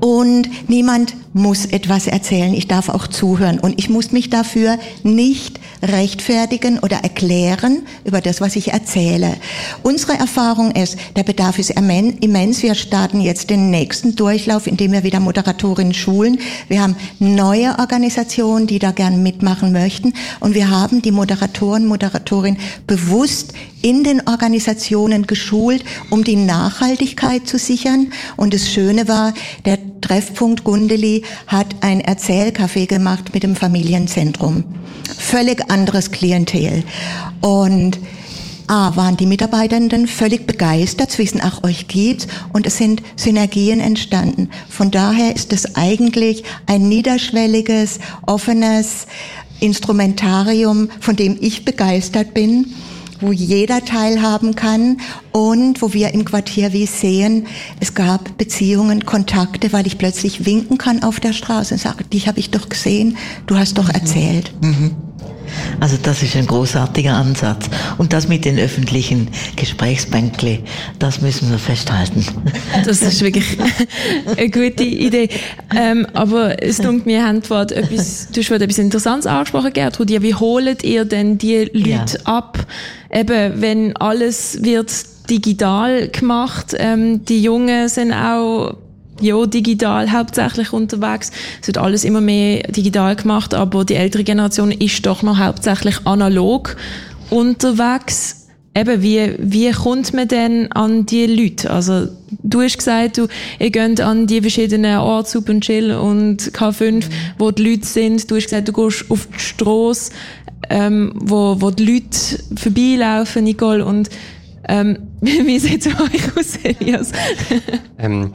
Und niemand muss etwas erzählen. Ich darf auch zuhören. Und ich muss mich dafür nicht rechtfertigen oder erklären über das, was ich erzähle. Unsere Erfahrung ist, der Bedarf ist immens. Wir starten jetzt den nächsten Durchlauf, indem wir wieder Moderatorinnen schulen. Wir haben neue Organisationen, die da gern mitmachen möchten. Und wir haben die Moderatoren, Moderatorinnen bewusst in den Organisationen geschult, um die Nachhaltigkeit zu sichern. Und das Schöne war, der Treffpunkt Gundeli hat ein Erzählcafé gemacht mit dem Familienzentrum. völlig anderes Klientel. Und A, waren die Mitarbeitenden völlig begeistert, zu wissen, ach, euch gibt's, und es sind Synergien entstanden. Von daher ist es eigentlich ein niederschwelliges, offenes Instrumentarium, von dem ich begeistert bin wo jeder teilhaben kann und wo wir im Quartier wie sehen, es gab Beziehungen, Kontakte, weil ich plötzlich winken kann auf der Straße und sage, dich habe ich doch gesehen, du hast doch erzählt. Mhm. Also das ist ein großartiger Ansatz. Und das mit den öffentlichen Gesprächsbänkle, das müssen wir festhalten. Das ist wirklich eine gute Idee. Ähm, aber es denkt mir, haben etwas, du hast etwas Interessantes angesprochen, Gertrud. wie holt ihr denn die Leute ja. ab? Eben, wenn alles wird digital gemacht, ähm, die Jungen sind auch ja, digital hauptsächlich unterwegs. Es wird alles immer mehr digital gemacht, aber die ältere Generation ist doch noch hauptsächlich analog unterwegs. Eben, wie, wie kommt man denn an die Leute? Also, du hast gesagt, du, ihr geht an die verschiedenen Orte, Super und Chill und K5, wo die Leute sind. Du hast gesagt, du gehst auf die Strasse, ähm, wo, wo die Leute vorbeilaufen, Nicole, und ähm, [LAUGHS] wie sieht es bei euch aus, Elias? ähm,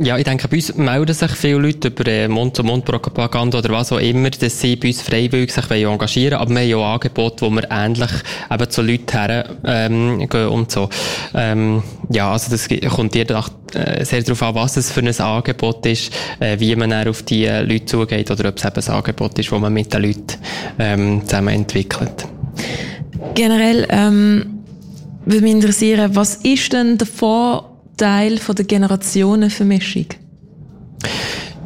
ja, ich denke, bei uns melden sich viele Leute über äh, Mund-zu-Mund-Propaganda oder was auch immer, dass sie bei uns freiwillig sich engagieren wollen. Aber wir haben auch Angebote, wo wir ähnlich eben zu Leuten her, ähm, und so. Ähm, ja, also das kommt dir äh, sehr darauf an, was es für ein Angebot ist, äh, wie man dann auf die Leute zugeht oder ob es eben ein Angebot ist, das man mit den Leuten ähm, zusammen entwickelt. Generell ähm, würde mich interessieren, was ist denn davon Teil von der Generationenvermischung?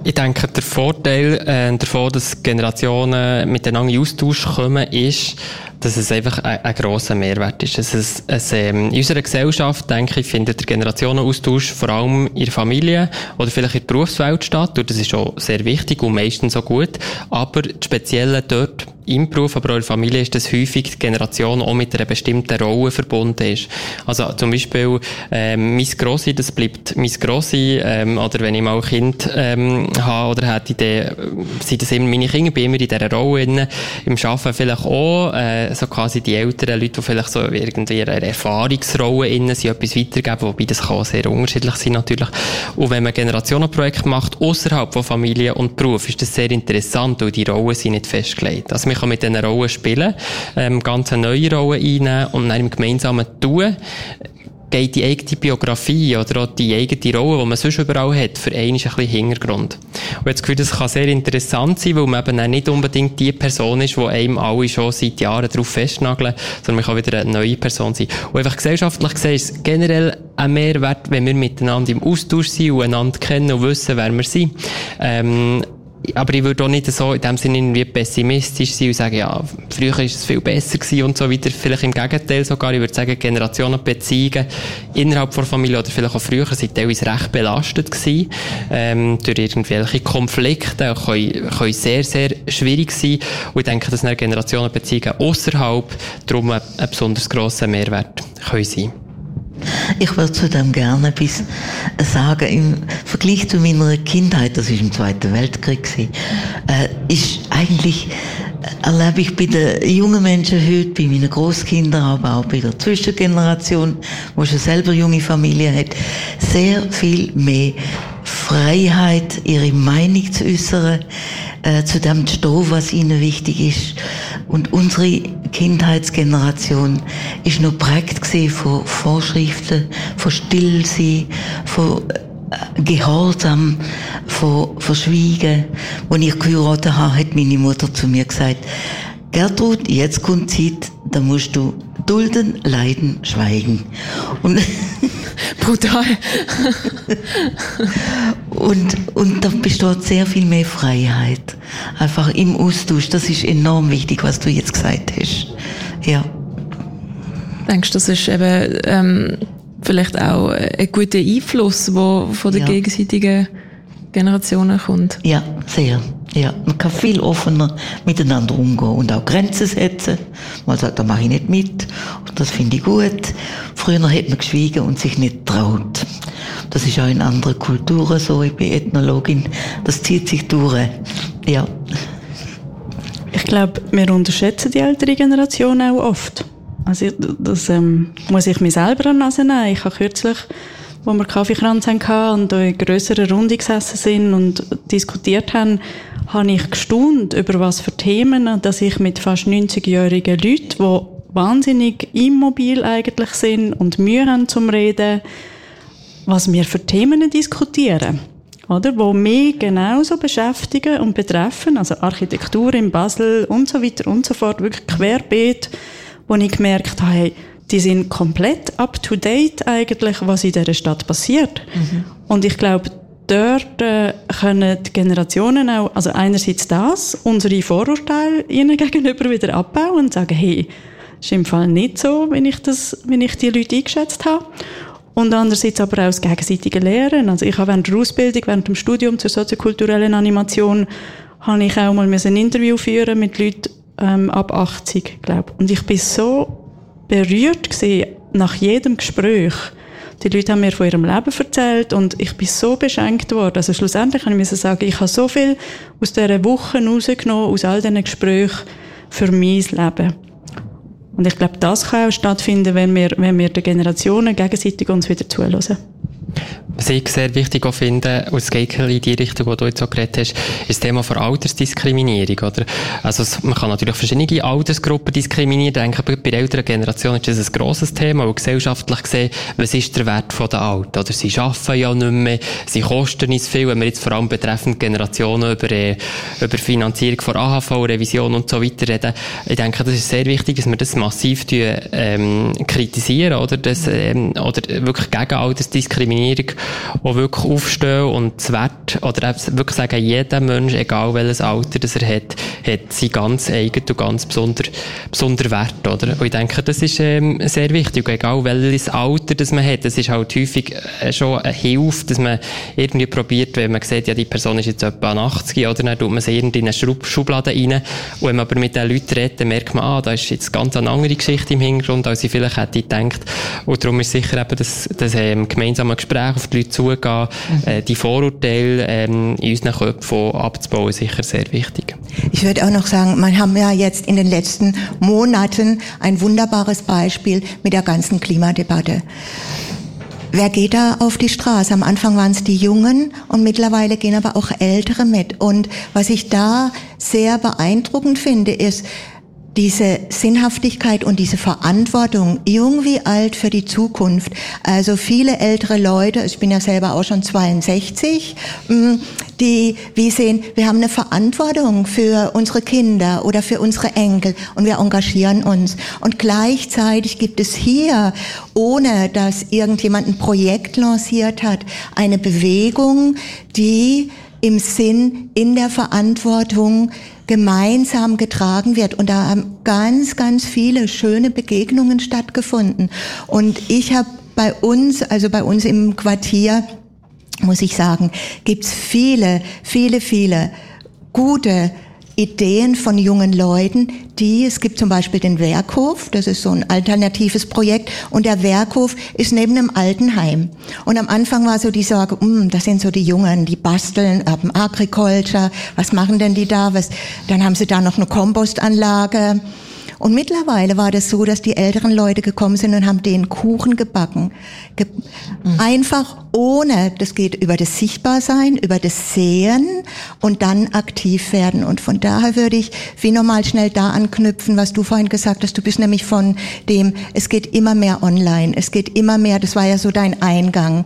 Ich denke, der Vorteil äh, davon, dass Generationen miteinander in Austausch kommen, ist, dass es einfach ein, ein grosser Mehrwert ist. Es, es, es, ähm, in unserer Gesellschaft, denke ich, findet der Generationenaustausch vor allem in der Familie oder vielleicht in der Berufswelt statt. Und das ist auch sehr wichtig und meistens so gut. Aber das Spezielle dort im Beruf, aber auch in der Familie ist das häufig die Generation auch mit einer bestimmten Rolle verbunden ist. Also zum Beispiel ähm, mein Grossi, das bleibt mein Grossi, ähm, oder wenn ich mal ein Kind ähm, habe oder hätte, dann sind das immer meine Kinder, bin immer in dieser Rolle drin. Im Arbeiten vielleicht auch, äh, so quasi die älteren Leute, die vielleicht so irgendwie ihre Erfahrungsrolle innen sind, etwas weitergeben, wobei das kann sehr unterschiedlich sein natürlich. Und wenn man Generationenprojekte macht, außerhalb von Familie und Beruf, ist das sehr interessant, weil die Rollen sind nicht festgelegt. Also man kann mit diesen Rollen spielen, ähm, ganz eine neue Rolle einnehmen und dann im gemeinsamen Tun geht die eigene Biografie oder auch die eigene Rolle, die man sonst überall hat, für einen ein bisschen Hintergrund. Und jetzt Gefühl, das kann sehr interessant sein, weil man eben nicht unbedingt die Person ist, die einem alle schon seit Jahren darauf festnageln, sondern man kann wieder eine neue Person sein. Und einfach gesellschaftlich gesehen ist es generell ein Mehrwert, wenn wir miteinander im Austausch sind und einander kennen und wissen, wer wir sind. Ähm, aber ich würde auch nicht so in dem Sinne irgendwie pessimistisch sein und sagen, ja, früher ist es viel besser und so weiter. Vielleicht im Gegenteil sogar. Ich würde sagen, Generationenbeziehungen innerhalb der Familie oder vielleicht auch früher sind teilweise recht belastet gewesen, ähm, durch irgendwelche Konflikte. Können, können sehr, sehr schwierig sein. Und ich denke, dass Generationenbeziehungen außerhalb darum ein, ein besonders grosser Mehrwert können sein. Ich würde zu dem gerne etwas sagen. Im Vergleich zu meiner Kindheit, das war im Zweiten Weltkrieg, äh, ist eigentlich, erlebe ich bei den jungen Menschen heute, bei meinen Großkindern, aber auch bei der Zwischengeneration, wo schon selber junge Familie hat, sehr viel mehr Freiheit, ihre Meinung zu äußern, äh, zu dem zu stehen, was ihnen wichtig ist. Und unsere Kindheitsgeneration ist noch prägt von Vorschriften, von Stillsein, von Gehorsam, von Verschwiegen. Als ich geheiratet habe, hat meine Mutter zu mir gesagt, Gertrud, jetzt kommt Zeit, da musst du dulden, leiden, schweigen. Und [LAUGHS] Brutal. und, und da besteht sehr viel mehr Freiheit. Einfach im Austausch. Das ist enorm wichtig, was du jetzt gesagt hast. Ja. Denkst du, das ist eben ähm, vielleicht auch ein guter Einfluss, der von den ja. gegenseitigen Generationen kommt? Ja, sehr. Ja, man kann viel offener miteinander umgehen und auch Grenzen setzen. Man sagt, da mache ich nicht mit und das finde ich gut. Früher hat man geschwiegen und sich nicht traut. Das ist auch in anderen Kulturen so. Ich bin Ethnologin. Das zieht sich durch. Ja. Ich glaube, wir unterschätzen die ältere Generation auch oft. Also das ähm, muss ich mir selber an Nase nehmen. Ich habe kürzlich, wo wir Kaffeekranz hatten und in grösserer Runde gesessen sind und diskutiert haben, habe ich gestaunt, über was für Themen, dass ich mit fast 90-jährigen Leuten, die wahnsinnig immobil eigentlich sind und Mühe haben zum Reden, was wir für Themen diskutieren. Oder? Wo mich genauso beschäftigen und betreffen, also Architektur in Basel und so weiter und so fort, wirklich querbeet, wo ich gemerkt habe, hey, die sind komplett up to date eigentlich, was in dieser Stadt passiert. Mhm. Und ich glaube, dort äh, können die Generationen auch, also einerseits das, unsere Vorurteile ihnen [LAUGHS] gegenüber wieder abbauen und sagen, hey, ist im Fall nicht so, wenn ich das, wenn ich die Leute eingeschätzt habe. Und andererseits aber auch das gegenseitige Lehren. Also ich habe während der Ausbildung, während dem Studium zur soziokulturellen Animation, habe ich auch mal ein Interview führen mit Leuten ähm, ab 80, glaube Und ich bin so berührt gewesen, nach jedem Gespräch. Die Leute haben mir von ihrem Leben erzählt und ich bin so beschenkt worden. Also schlussendlich kann ich sagen, ich habe so viel aus dieser Woche rausgenommen, aus all diesen Gesprächen für mein Leben. Und ich glaube, das kann auch stattfinden, wenn wir, wenn wir den Generationen gegenseitig uns wieder zuhören. Was ich sehr wichtig auch finde, und es geht in die Richtung, wo du jetzt auch geredet hast, ist das Thema von Altersdiskriminierung, oder? Also, man kann natürlich verschiedene Altersgruppen diskriminieren. Ich denke, bei älteren Generation ist das ein grosses Thema, weil gesellschaftlich gesehen, was ist der Wert der Alten, oder? Sie arbeiten ja nicht mehr, sie kosten nicht viel, wenn wir jetzt vor allem betreffend Generationen über, äh, über Finanzierung von AHV, Revision und so weiter reden. Ich denke, das ist sehr wichtig, dass wir das massiv ähm, kritisieren, oder? Das, ähm, oder wirklich gegen Altersdiskriminierung die wirklich aufstehen und das Wert, oder wirklich sagen, jeder Mensch, egal welches Alter das er hat, hat sein ganz eigen und ganz besonder, besonder Wert, oder? Und ich denke, das ist ähm, sehr wichtig, egal welches Alter das man hat, das ist halt häufig äh, schon eine Hilfe, dass man irgendwie probiert, wenn man sieht, ja, die Person ist jetzt etwa 80, oder? Dann tut man sie irgendwie in eine Schub Schublade rein. Und wenn man aber mit den Leuten redet, dann merkt man, ah, da ist jetzt ganz eine andere Geschichte im Hintergrund, als ich vielleicht hätte gedacht. Und darum ist sicher eben das, das ähm, gemeinsame Gespräch auf die Leute zugehen, mhm. äh, die Vorurteile ähm, in unseren Köpfen abzubauen, sicher sehr wichtig. Ich würde auch noch sagen, man haben ja jetzt in den letzten Monaten ein wunderbares Beispiel mit der ganzen Klimadebatte. Wer geht da auf die Straße? Am Anfang waren es die Jungen und mittlerweile gehen aber auch Ältere mit. Und was ich da sehr beeindruckend finde, ist, diese Sinnhaftigkeit und diese Verantwortung, jung wie alt für die Zukunft. Also viele ältere Leute, ich bin ja selber auch schon 62, mm, die wie sehen, wir haben eine Verantwortung für unsere Kinder oder für unsere Enkel und wir engagieren uns. Und gleichzeitig gibt es hier, ohne dass irgendjemand ein Projekt lanciert hat, eine Bewegung, die im Sinn, in der Verantwortung gemeinsam getragen wird. Und da haben ganz, ganz viele schöne Begegnungen stattgefunden. Und ich habe bei uns, also bei uns im Quartier, muss ich sagen, gibt's viele, viele, viele gute Ideen von jungen Leuten, die, es gibt zum Beispiel den Werkhof, das ist so ein alternatives Projekt, und der Werkhof ist neben einem Altenheim. Und am Anfang war so die Sorge, hm, das sind so die Jungen, die basteln, Urban Agriculture, was machen denn die da? Was, dann haben sie da noch eine Kompostanlage. Und mittlerweile war das so, dass die älteren Leute gekommen sind und haben den Kuchen gebacken. Ge mhm. Einfach ohne, das geht über das Sichtbarsein, über das Sehen und dann aktiv werden. Und von daher würde ich wie nochmal schnell da anknüpfen, was du vorhin gesagt hast. Du bist nämlich von dem, es geht immer mehr online. Es geht immer mehr, das war ja so dein Eingang.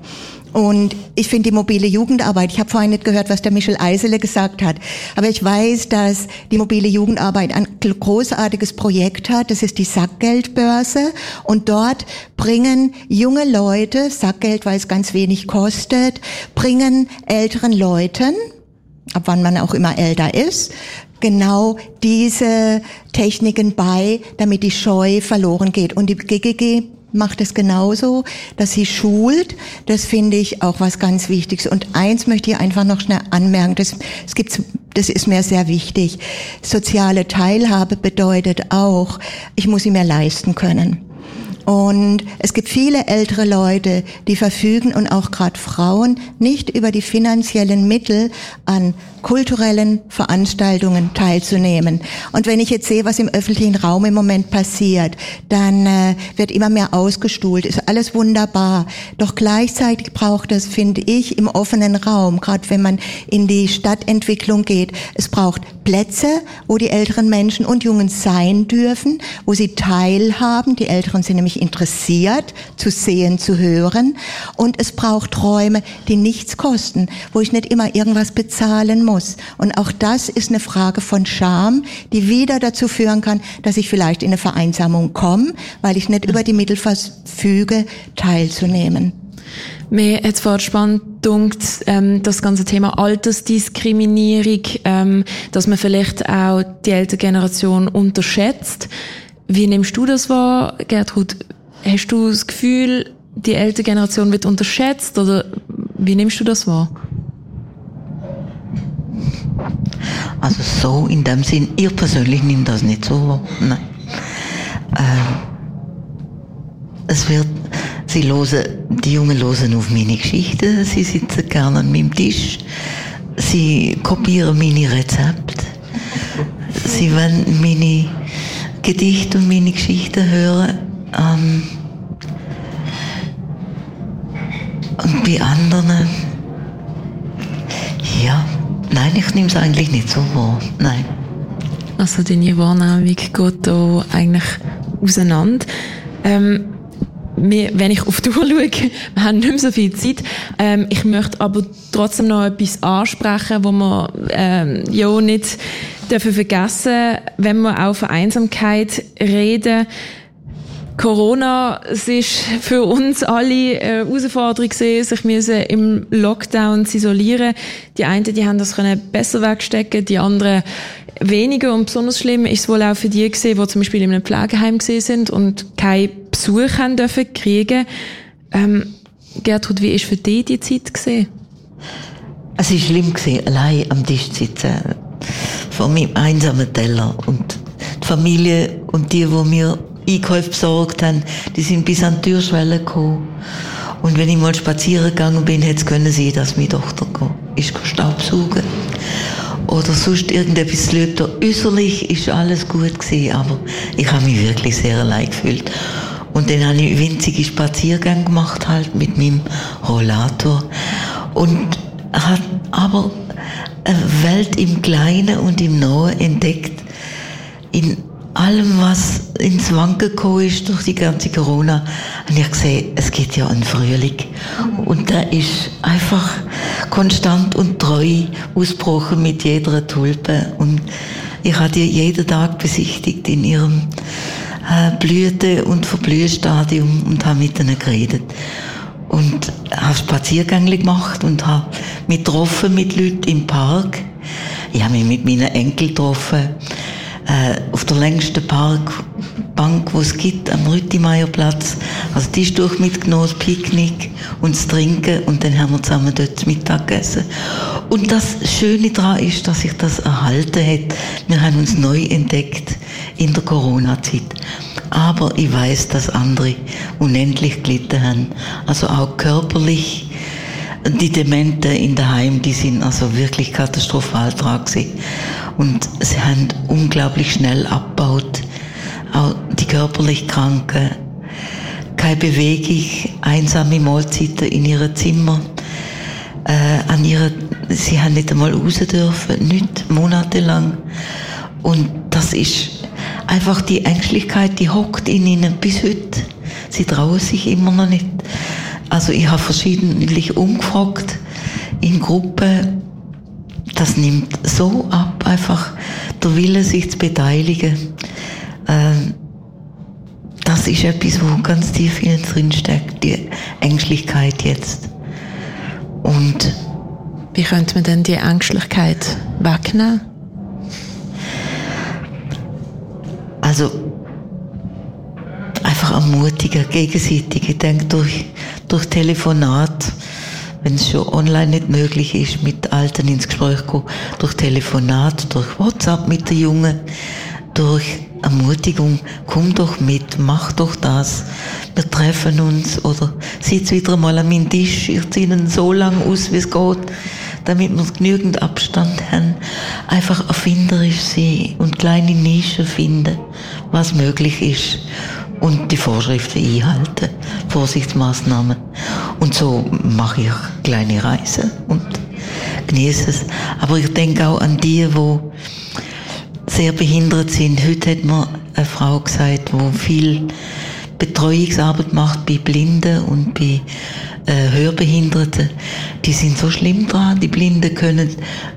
Und ich finde die mobile Jugendarbeit, ich habe vorhin nicht gehört, was der Michel Eisele gesagt hat, aber ich weiß, dass die mobile Jugendarbeit ein großartiges Projekt hat. Das ist die Sackgeldbörse. Und dort bringen junge Leute, Sackgeld, weil es ganz wenig kostet, bringen älteren Leuten, ab wann man auch immer älter ist, genau diese Techniken bei, damit die Scheu verloren geht. Und die GGG macht es genauso, dass sie schult. Das finde ich auch was ganz Wichtiges. Und eins möchte ich einfach noch schnell anmerken. Das, es gibt, das ist mir sehr wichtig. Soziale Teilhabe bedeutet auch, ich muss sie mir leisten können. Und es gibt viele ältere Leute, die verfügen und auch gerade Frauen nicht über die finanziellen Mittel an kulturellen Veranstaltungen teilzunehmen. Und wenn ich jetzt sehe, was im öffentlichen Raum im Moment passiert, dann äh, wird immer mehr ausgestuhlt, ist alles wunderbar. Doch gleichzeitig braucht es, finde ich, im offenen Raum, gerade wenn man in die Stadtentwicklung geht, es braucht Plätze, wo die älteren Menschen und Jungen sein dürfen, wo sie teilhaben. Die Älteren sind nämlich interessiert, zu sehen, zu hören. Und es braucht Räume, die nichts kosten, wo ich nicht immer irgendwas bezahlen muss muss. Und auch das ist eine Frage von Scham, die wieder dazu führen kann, dass ich vielleicht in eine Vereinsamung komme, weil ich nicht über die Mittel verfüge, teilzunehmen. Mir hat vorher spannend dunkt, ähm, das ganze Thema Altersdiskriminierung, ähm, dass man vielleicht auch die ältere Generation unterschätzt. Wie nimmst du das wahr, Gertrud? Hast du das Gefühl, die ältere Generation wird unterschätzt oder wie nimmst du das wahr? Also so in dem Sinn, ihr persönlich nimmt das nicht so wahr. Nein. Ähm, es wird, sie losen, die Jungen losen auf meine Geschichten, sie sitzen gerne an meinem Tisch, sie kopieren meine Rezepte, sie wollen meine Gedichte und meine Geschichten hören. Ähm, und bei anderen, ja, Nein, ich nehme es eigentlich nicht so wahr. Nein. Also deine Wahrnehmung geht da eigentlich auseinander. Ähm, wir, wenn ich auf die Uhr schaue, [LAUGHS] wir haben nicht mehr so viel Zeit. Ähm, ich möchte aber trotzdem noch etwas ansprechen, wo wir ähm, ja nicht dürfen vergessen, wenn wir auch von Einsamkeit reden. Corona, es ist für uns alle eine Herausforderung gewesen, sich müssen im Lockdown zu isolieren. Die einen, die haben das können besser wegstecken, die anderen weniger und besonders schlimm ist es wohl auch für die gesehen, die zum Beispiel in einem Pflegeheim gesehen sind und keinen Besuch haben dürfen kriegen. Ähm, Gertrud, wie ist für dich die Zeit gesehen? Es war schlimm gewesen, allein am Tisch zu sitzen, vor meinem einsamen Teller und die Familie und die, die mir Einkäufe besorgt haben, die sind bis an die Türschwelle gekommen. Und wenn ich mal spazieren gegangen bin, hätte es können sein, dass meine Tochter ist Staubsaugen. Oder sonst irgendetwas löbt. Äußerlich ist alles gut gewesen, aber ich habe mich wirklich sehr allein gefühlt. Und dann habe ich winzige Spaziergänge gemacht halt mit meinem Rollator. Und habe aber eine Welt im Kleinen und im Nahen entdeckt. In allem, was ins Wanken gekommen ist durch die ganze Corona, habe ich gesehen, es gibt ja einen Frühling. Und der ist einfach konstant und treu ausgebrochen mit jeder Tulpe. Und ich habe die jeden Tag besichtigt in ihrem äh, Blüte- und Verblühstadium und habe mit ihnen geredet. Und habe Spaziergänge gemacht und habe mich getroffen mit Leuten im Park. Ich habe mich mit meinen Enkeln getroffen äh, auf der längsten Parkbank, wo es gibt, am Rüttimeierplatz. Also die ist durch mitgenommen, das Picknick und das Trinken und dann haben wir zusammen dort Mittag gegessen. Und das Schöne daran ist, dass sich das erhalten hat. Wir haben uns neu entdeckt in der Corona-Zeit. Aber ich weiß, dass andere unendlich gelitten haben. Also auch körperlich. Die Dementen in der Heim, die sind also wirklich katastrophal dran gewesen. Und sie haben unglaublich schnell abgebaut. Auch die körperlich Kranken. Keine Bewegung, einsame Mahlzeiten in ihrem Zimmer. Äh, an ihre, sie haben nicht einmal raus dürfen, nicht monatelang. Und das ist einfach die Ängstlichkeit, die hockt in ihnen bis heute. Sie trauen sich immer noch nicht. Also ich habe verschiedentlich umgefragt in Gruppen das nimmt so ab, einfach der Wille, sich zu beteiligen. Ähm, das ist etwas, wo ganz tief in drin steckt, die Ängstlichkeit jetzt. Und wie könnte man denn die Ängstlichkeit wegnehmen? Also einfach ermutigen, gegenseitig. Ich denke, durch, durch Telefonat wenn es schon online nicht möglich ist, mit Alten ins Gespräch kommen, durch Telefonat, durch WhatsApp mit den Jungen, durch Ermutigung, komm doch mit, mach doch das. Wir treffen uns oder sitz wieder mal an meinem Tisch, ich ziehe ihn so lang aus, wie es geht, damit wir genügend Abstand haben. Einfach erfinderisch sein und kleine Nischen finden, was möglich ist und die Vorschriften einhalten, Vorsichtsmaßnahmen. Und so mache ich kleine Reisen und genieße es. Aber ich denke auch an die, wo sehr behindert sind. Heute hat mir eine Frau gesagt, die viel Betreuungsarbeit macht bei Blinden und bei äh, Hörbehinderten. Die sind so schlimm dran. Die Blinden können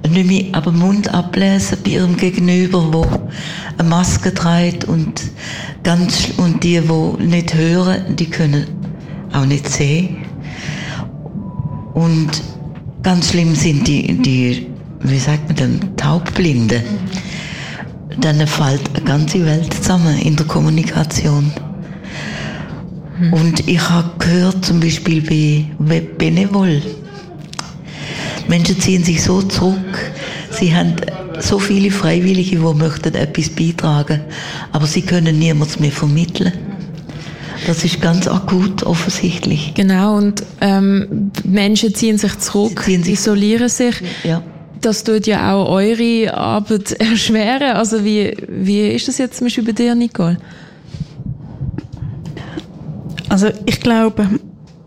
nicht mehr aber Mund ablesen bei ihrem Gegenüber, wo eine Maske trägt und ganz und die, wo nicht hören, die können auch nicht sehen. Und ganz schlimm sind die, die wie sagt man denn, Taubblinde dann fällt eine ganze Welt zusammen in der Kommunikation. Mhm. Und ich habe gehört, zum Beispiel bei Benevol, Menschen ziehen sich so zurück, sie haben so viele Freiwillige, die möchten etwas beitragen, aber sie können niemals mehr vermitteln. Das ist ganz akut offensichtlich. Genau, und ähm, Menschen ziehen sich zurück, ziehen sich isolieren sich. Ja das tut ja auch eure Arbeit [LAUGHS] erschweren. Also wie, wie ist das jetzt zum Beispiel bei dir, Nicole? Also ich glaube,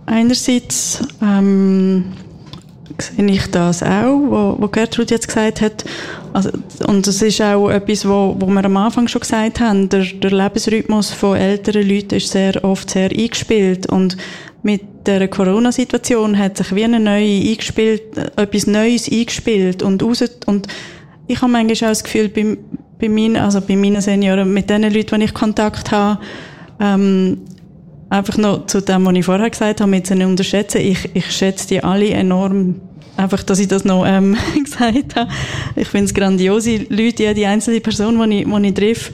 einerseits ähm, sehe ich das auch, wo, wo Gertrud jetzt gesagt hat, also, und das ist auch etwas, wo, wo wir am Anfang schon gesagt haben, der, der Lebensrhythmus von älteren Leuten ist sehr oft sehr eingespielt. Und mit der Corona-Situation hat sich wie eine neue eingespielt, etwas Neues eingespielt und raus, und ich habe manchmal auch das Gefühl, bei, bei meinen, also bei meinen Senioren, mit den Leuten, die ich Kontakt habe, ähm, einfach noch zu dem, was ich vorher gesagt habe, mit sie unterschätzen, ich, ich schätze die alle enorm einfach, dass ich das noch ähm, [LAUGHS] gesagt habe. Ich finde es grandiose Leute, jede einzelne Person, die ich, die ich treffe.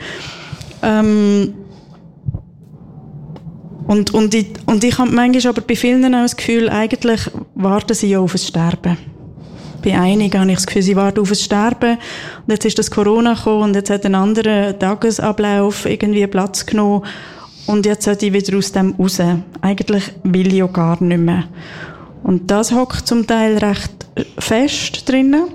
Ähm, und, und ich, und ich habe manchmal aber bei vielen auch das Gefühl, eigentlich warten sie ja auf das Sterben. Bei einigen habe ich das Gefühl, sie warten auf das Sterben. Und jetzt ist das Corona gekommen und jetzt hat ein anderer Tagesablauf irgendwie Platz genommen. Und jetzt sollte ich wieder aus dem raus. Eigentlich will ich ja gar nicht mehr. Und das hockt zum Teil recht fest drinnen.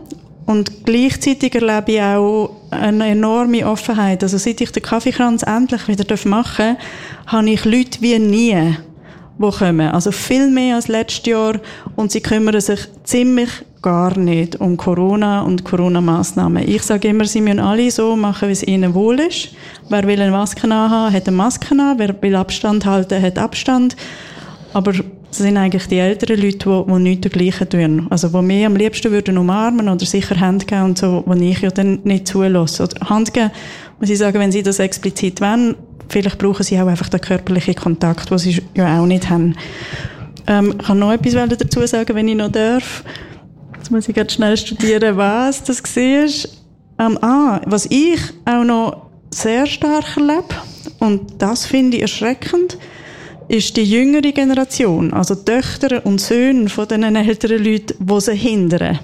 Und gleichzeitig erlebe ich auch eine enorme Offenheit. Also seit ich den Kaffeekranz endlich wieder machen darf, habe ich Leute wie nie, die kommen. Also viel mehr als letztes Jahr. Und sie kümmern sich ziemlich gar nicht um Corona und Corona-Massnahmen. Ich sage immer, sie müssen alle so machen, wie es ihnen wohl ist. Wer will eine Maske haben, hat eine Maske an. Wer will Abstand halten, hat Abstand. Aber das sind eigentlich die älteren Leute, die, die nichts dergleichen tun. Also, die mich am liebsten würden umarmen oder sicher Hand geben und so, wo ich ja dann nicht zulasse. Oder Hand geben, muss ich sagen, wenn sie das explizit wollen, vielleicht brauchen sie auch einfach den körperlichen Kontakt, den sie ja auch nicht haben. Ähm, ich kann noch etwas dazu sagen, wenn ich noch darf. Jetzt muss ich schnell studieren, was das war. Ähm, ah, was ich auch noch sehr stark erlebe, und das finde ich erschreckend, ist die jüngere Generation, also Töchter und Söhne von den älteren Leuten, die sie hindern,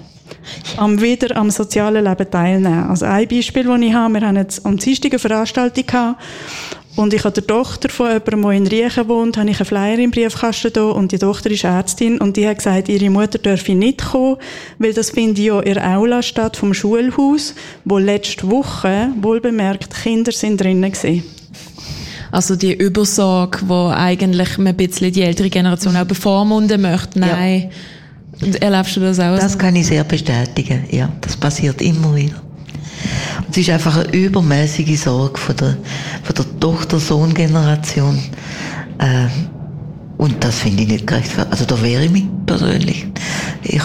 am wieder am sozialen Leben teilnehmen. Also ein Beispiel, das ich habe, wir haben jetzt am Dienstag eine Veranstaltung gehabt und ich habe der Tochter von jemandem, der in Riechen wohnt, habe ich einen Flyer im Briefkasten da und die Tochter ist Ärztin und die hat gesagt, ihre Mutter dürfe nicht kommen, weil das findet ja in der Aula statt vom Schulhaus, wo letzte Woche, wohlbemerkt, Kinder sind drinnen gewesen. Also die Übersorge, wo eigentlich ein bisschen die ältere Generation auch bevormunden möchte. Nein. Ja. Erlebst du das auch? Das kann ich sehr bestätigen, ja. Das passiert immer wieder. Es ist einfach eine übermäßige Sorge von der, von der Tochter-Sohn-Generation. Äh, und das finde ich nicht gerecht. Also da wäre ich mich persönlich. Ich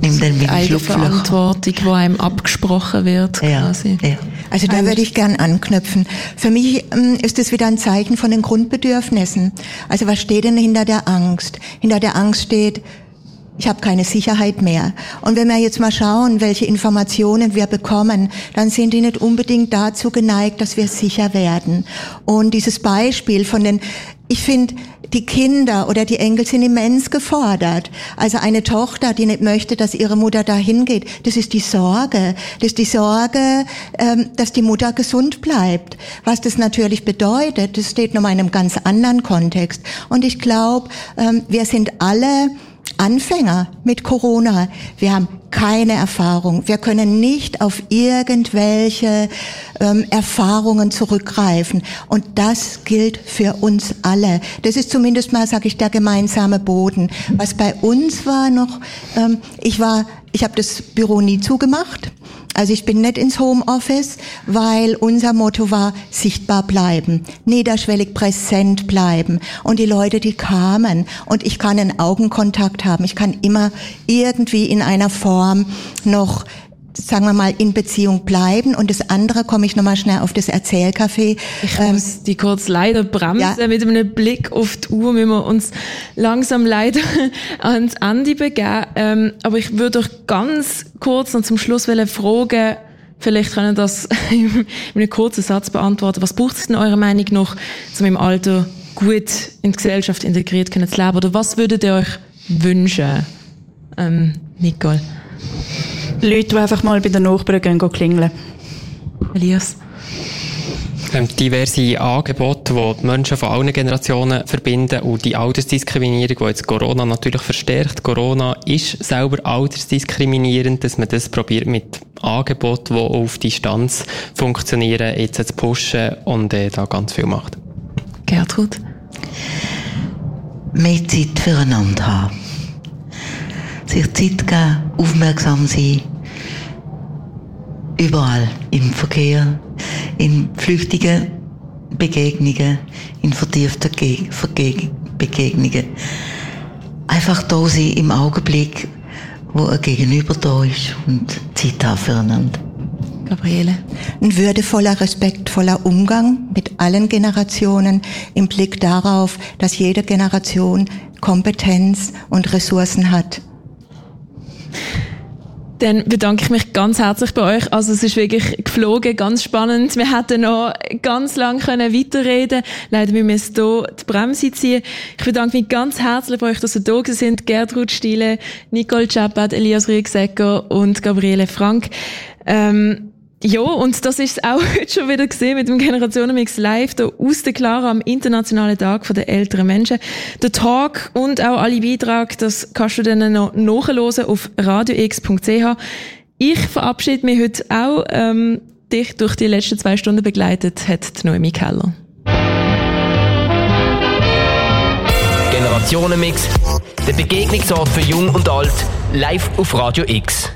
nehme dann mit Eigenverantwortung, die einem abgesprochen wird. Quasi. Ja, ja. Also da würde ich gern anknüpfen. Für mich ähm, ist es wieder ein Zeichen von den Grundbedürfnissen. Also was steht denn hinter der Angst? Hinter der Angst steht ich habe keine Sicherheit mehr. Und wenn wir jetzt mal schauen, welche Informationen wir bekommen, dann sind die nicht unbedingt dazu geneigt, dass wir sicher werden. Und dieses Beispiel von den, ich finde, die Kinder oder die Enkel sind immens gefordert. Also eine Tochter, die nicht möchte, dass ihre Mutter dahin geht, das ist die Sorge. Das ist die Sorge, ähm, dass die Mutter gesund bleibt. Was das natürlich bedeutet, das steht noch mal in einem ganz anderen Kontext. Und ich glaube, ähm, wir sind alle Anfänger mit Corona. Wir haben keine Erfahrung. Wir können nicht auf irgendwelche ähm, Erfahrungen zurückgreifen. Und das gilt für uns alle. Das ist zumindest mal, sage ich, der gemeinsame Boden. Was bei uns war noch, ähm, ich war, ich habe das Büro nie zugemacht. Also ich bin nicht ins Homeoffice, weil unser Motto war, sichtbar bleiben, niederschwellig präsent bleiben. Und die Leute, die kamen und ich kann einen Augenkontakt haben. Ich kann immer irgendwie in einer Form noch sagen wir mal, in Beziehung bleiben. Und das andere komme ich nochmal schnell auf das Erzählcafé. Ich ähm, muss die kurz leider bremsen. Ja. Mit einem Blick auf die Uhr müssen wir uns langsam leider [LAUGHS] ans Ende begeben. Ähm, aber ich würde euch ganz kurz noch zum Schluss fragen, vielleicht können das [LAUGHS] in einem kurzen Satz beantworten. Was braucht es in eurer Meinung noch, um im Alter gut in die Gesellschaft integriert zu leben? Oder was würdet ihr euch wünschen, ähm, Nicole? Leute, die einfach mal bei den Nachbarn gehen, gehen klingeln. Elias? Ähm, diverse Angebote, die die Menschen von allen Generationen verbinden und die Altersdiskriminierung, die jetzt Corona natürlich verstärkt. Corona ist selber altersdiskriminierend, dass man das probiert mit Angeboten, die auf Distanz funktionieren, jetzt zu pushen und äh, da ganz viel macht. Gertrud? Mehr Zeit füreinander haben. Sich Zeit geben, aufmerksam sein, überall, im Verkehr, in flüchtigen Begegnungen, in vertieften Begegnungen. Einfach da sein im Augenblick, wo ein Gegenüber da ist und Zeit haben füreinander. Gabriele. Ein würdevoller, respektvoller Umgang mit allen Generationen im Blick darauf, dass jede Generation Kompetenz und Ressourcen hat dann bedanke ich mich ganz herzlich bei euch. Also es ist wirklich geflogen, ganz spannend. Wir hätten noch ganz lang können weiterreden Leider müssen wir hier die Bremse ziehen. Ich bedanke mich ganz herzlich bei euch, dass ihr da sind. Gertrud Stiele, Nicole Chapat, Elias Rüegsecker und Gabriele Frank. Ähm, ja, und das ist auch [LAUGHS] heute schon wieder gesehen mit dem Generationenmix Live da aus der Clara am Internationalen Tag der älteren Menschen. Der Talk und auch alle Beiträge, das kannst du dann noch nachhören auf radiox.ch. Ich verabschiede mich heute auch. Ähm, dich durch die letzten zwei Stunden begleitet hat Noemi Keller. Generationenmix, der Begegnungsort für Jung und Alt, live auf Radio X.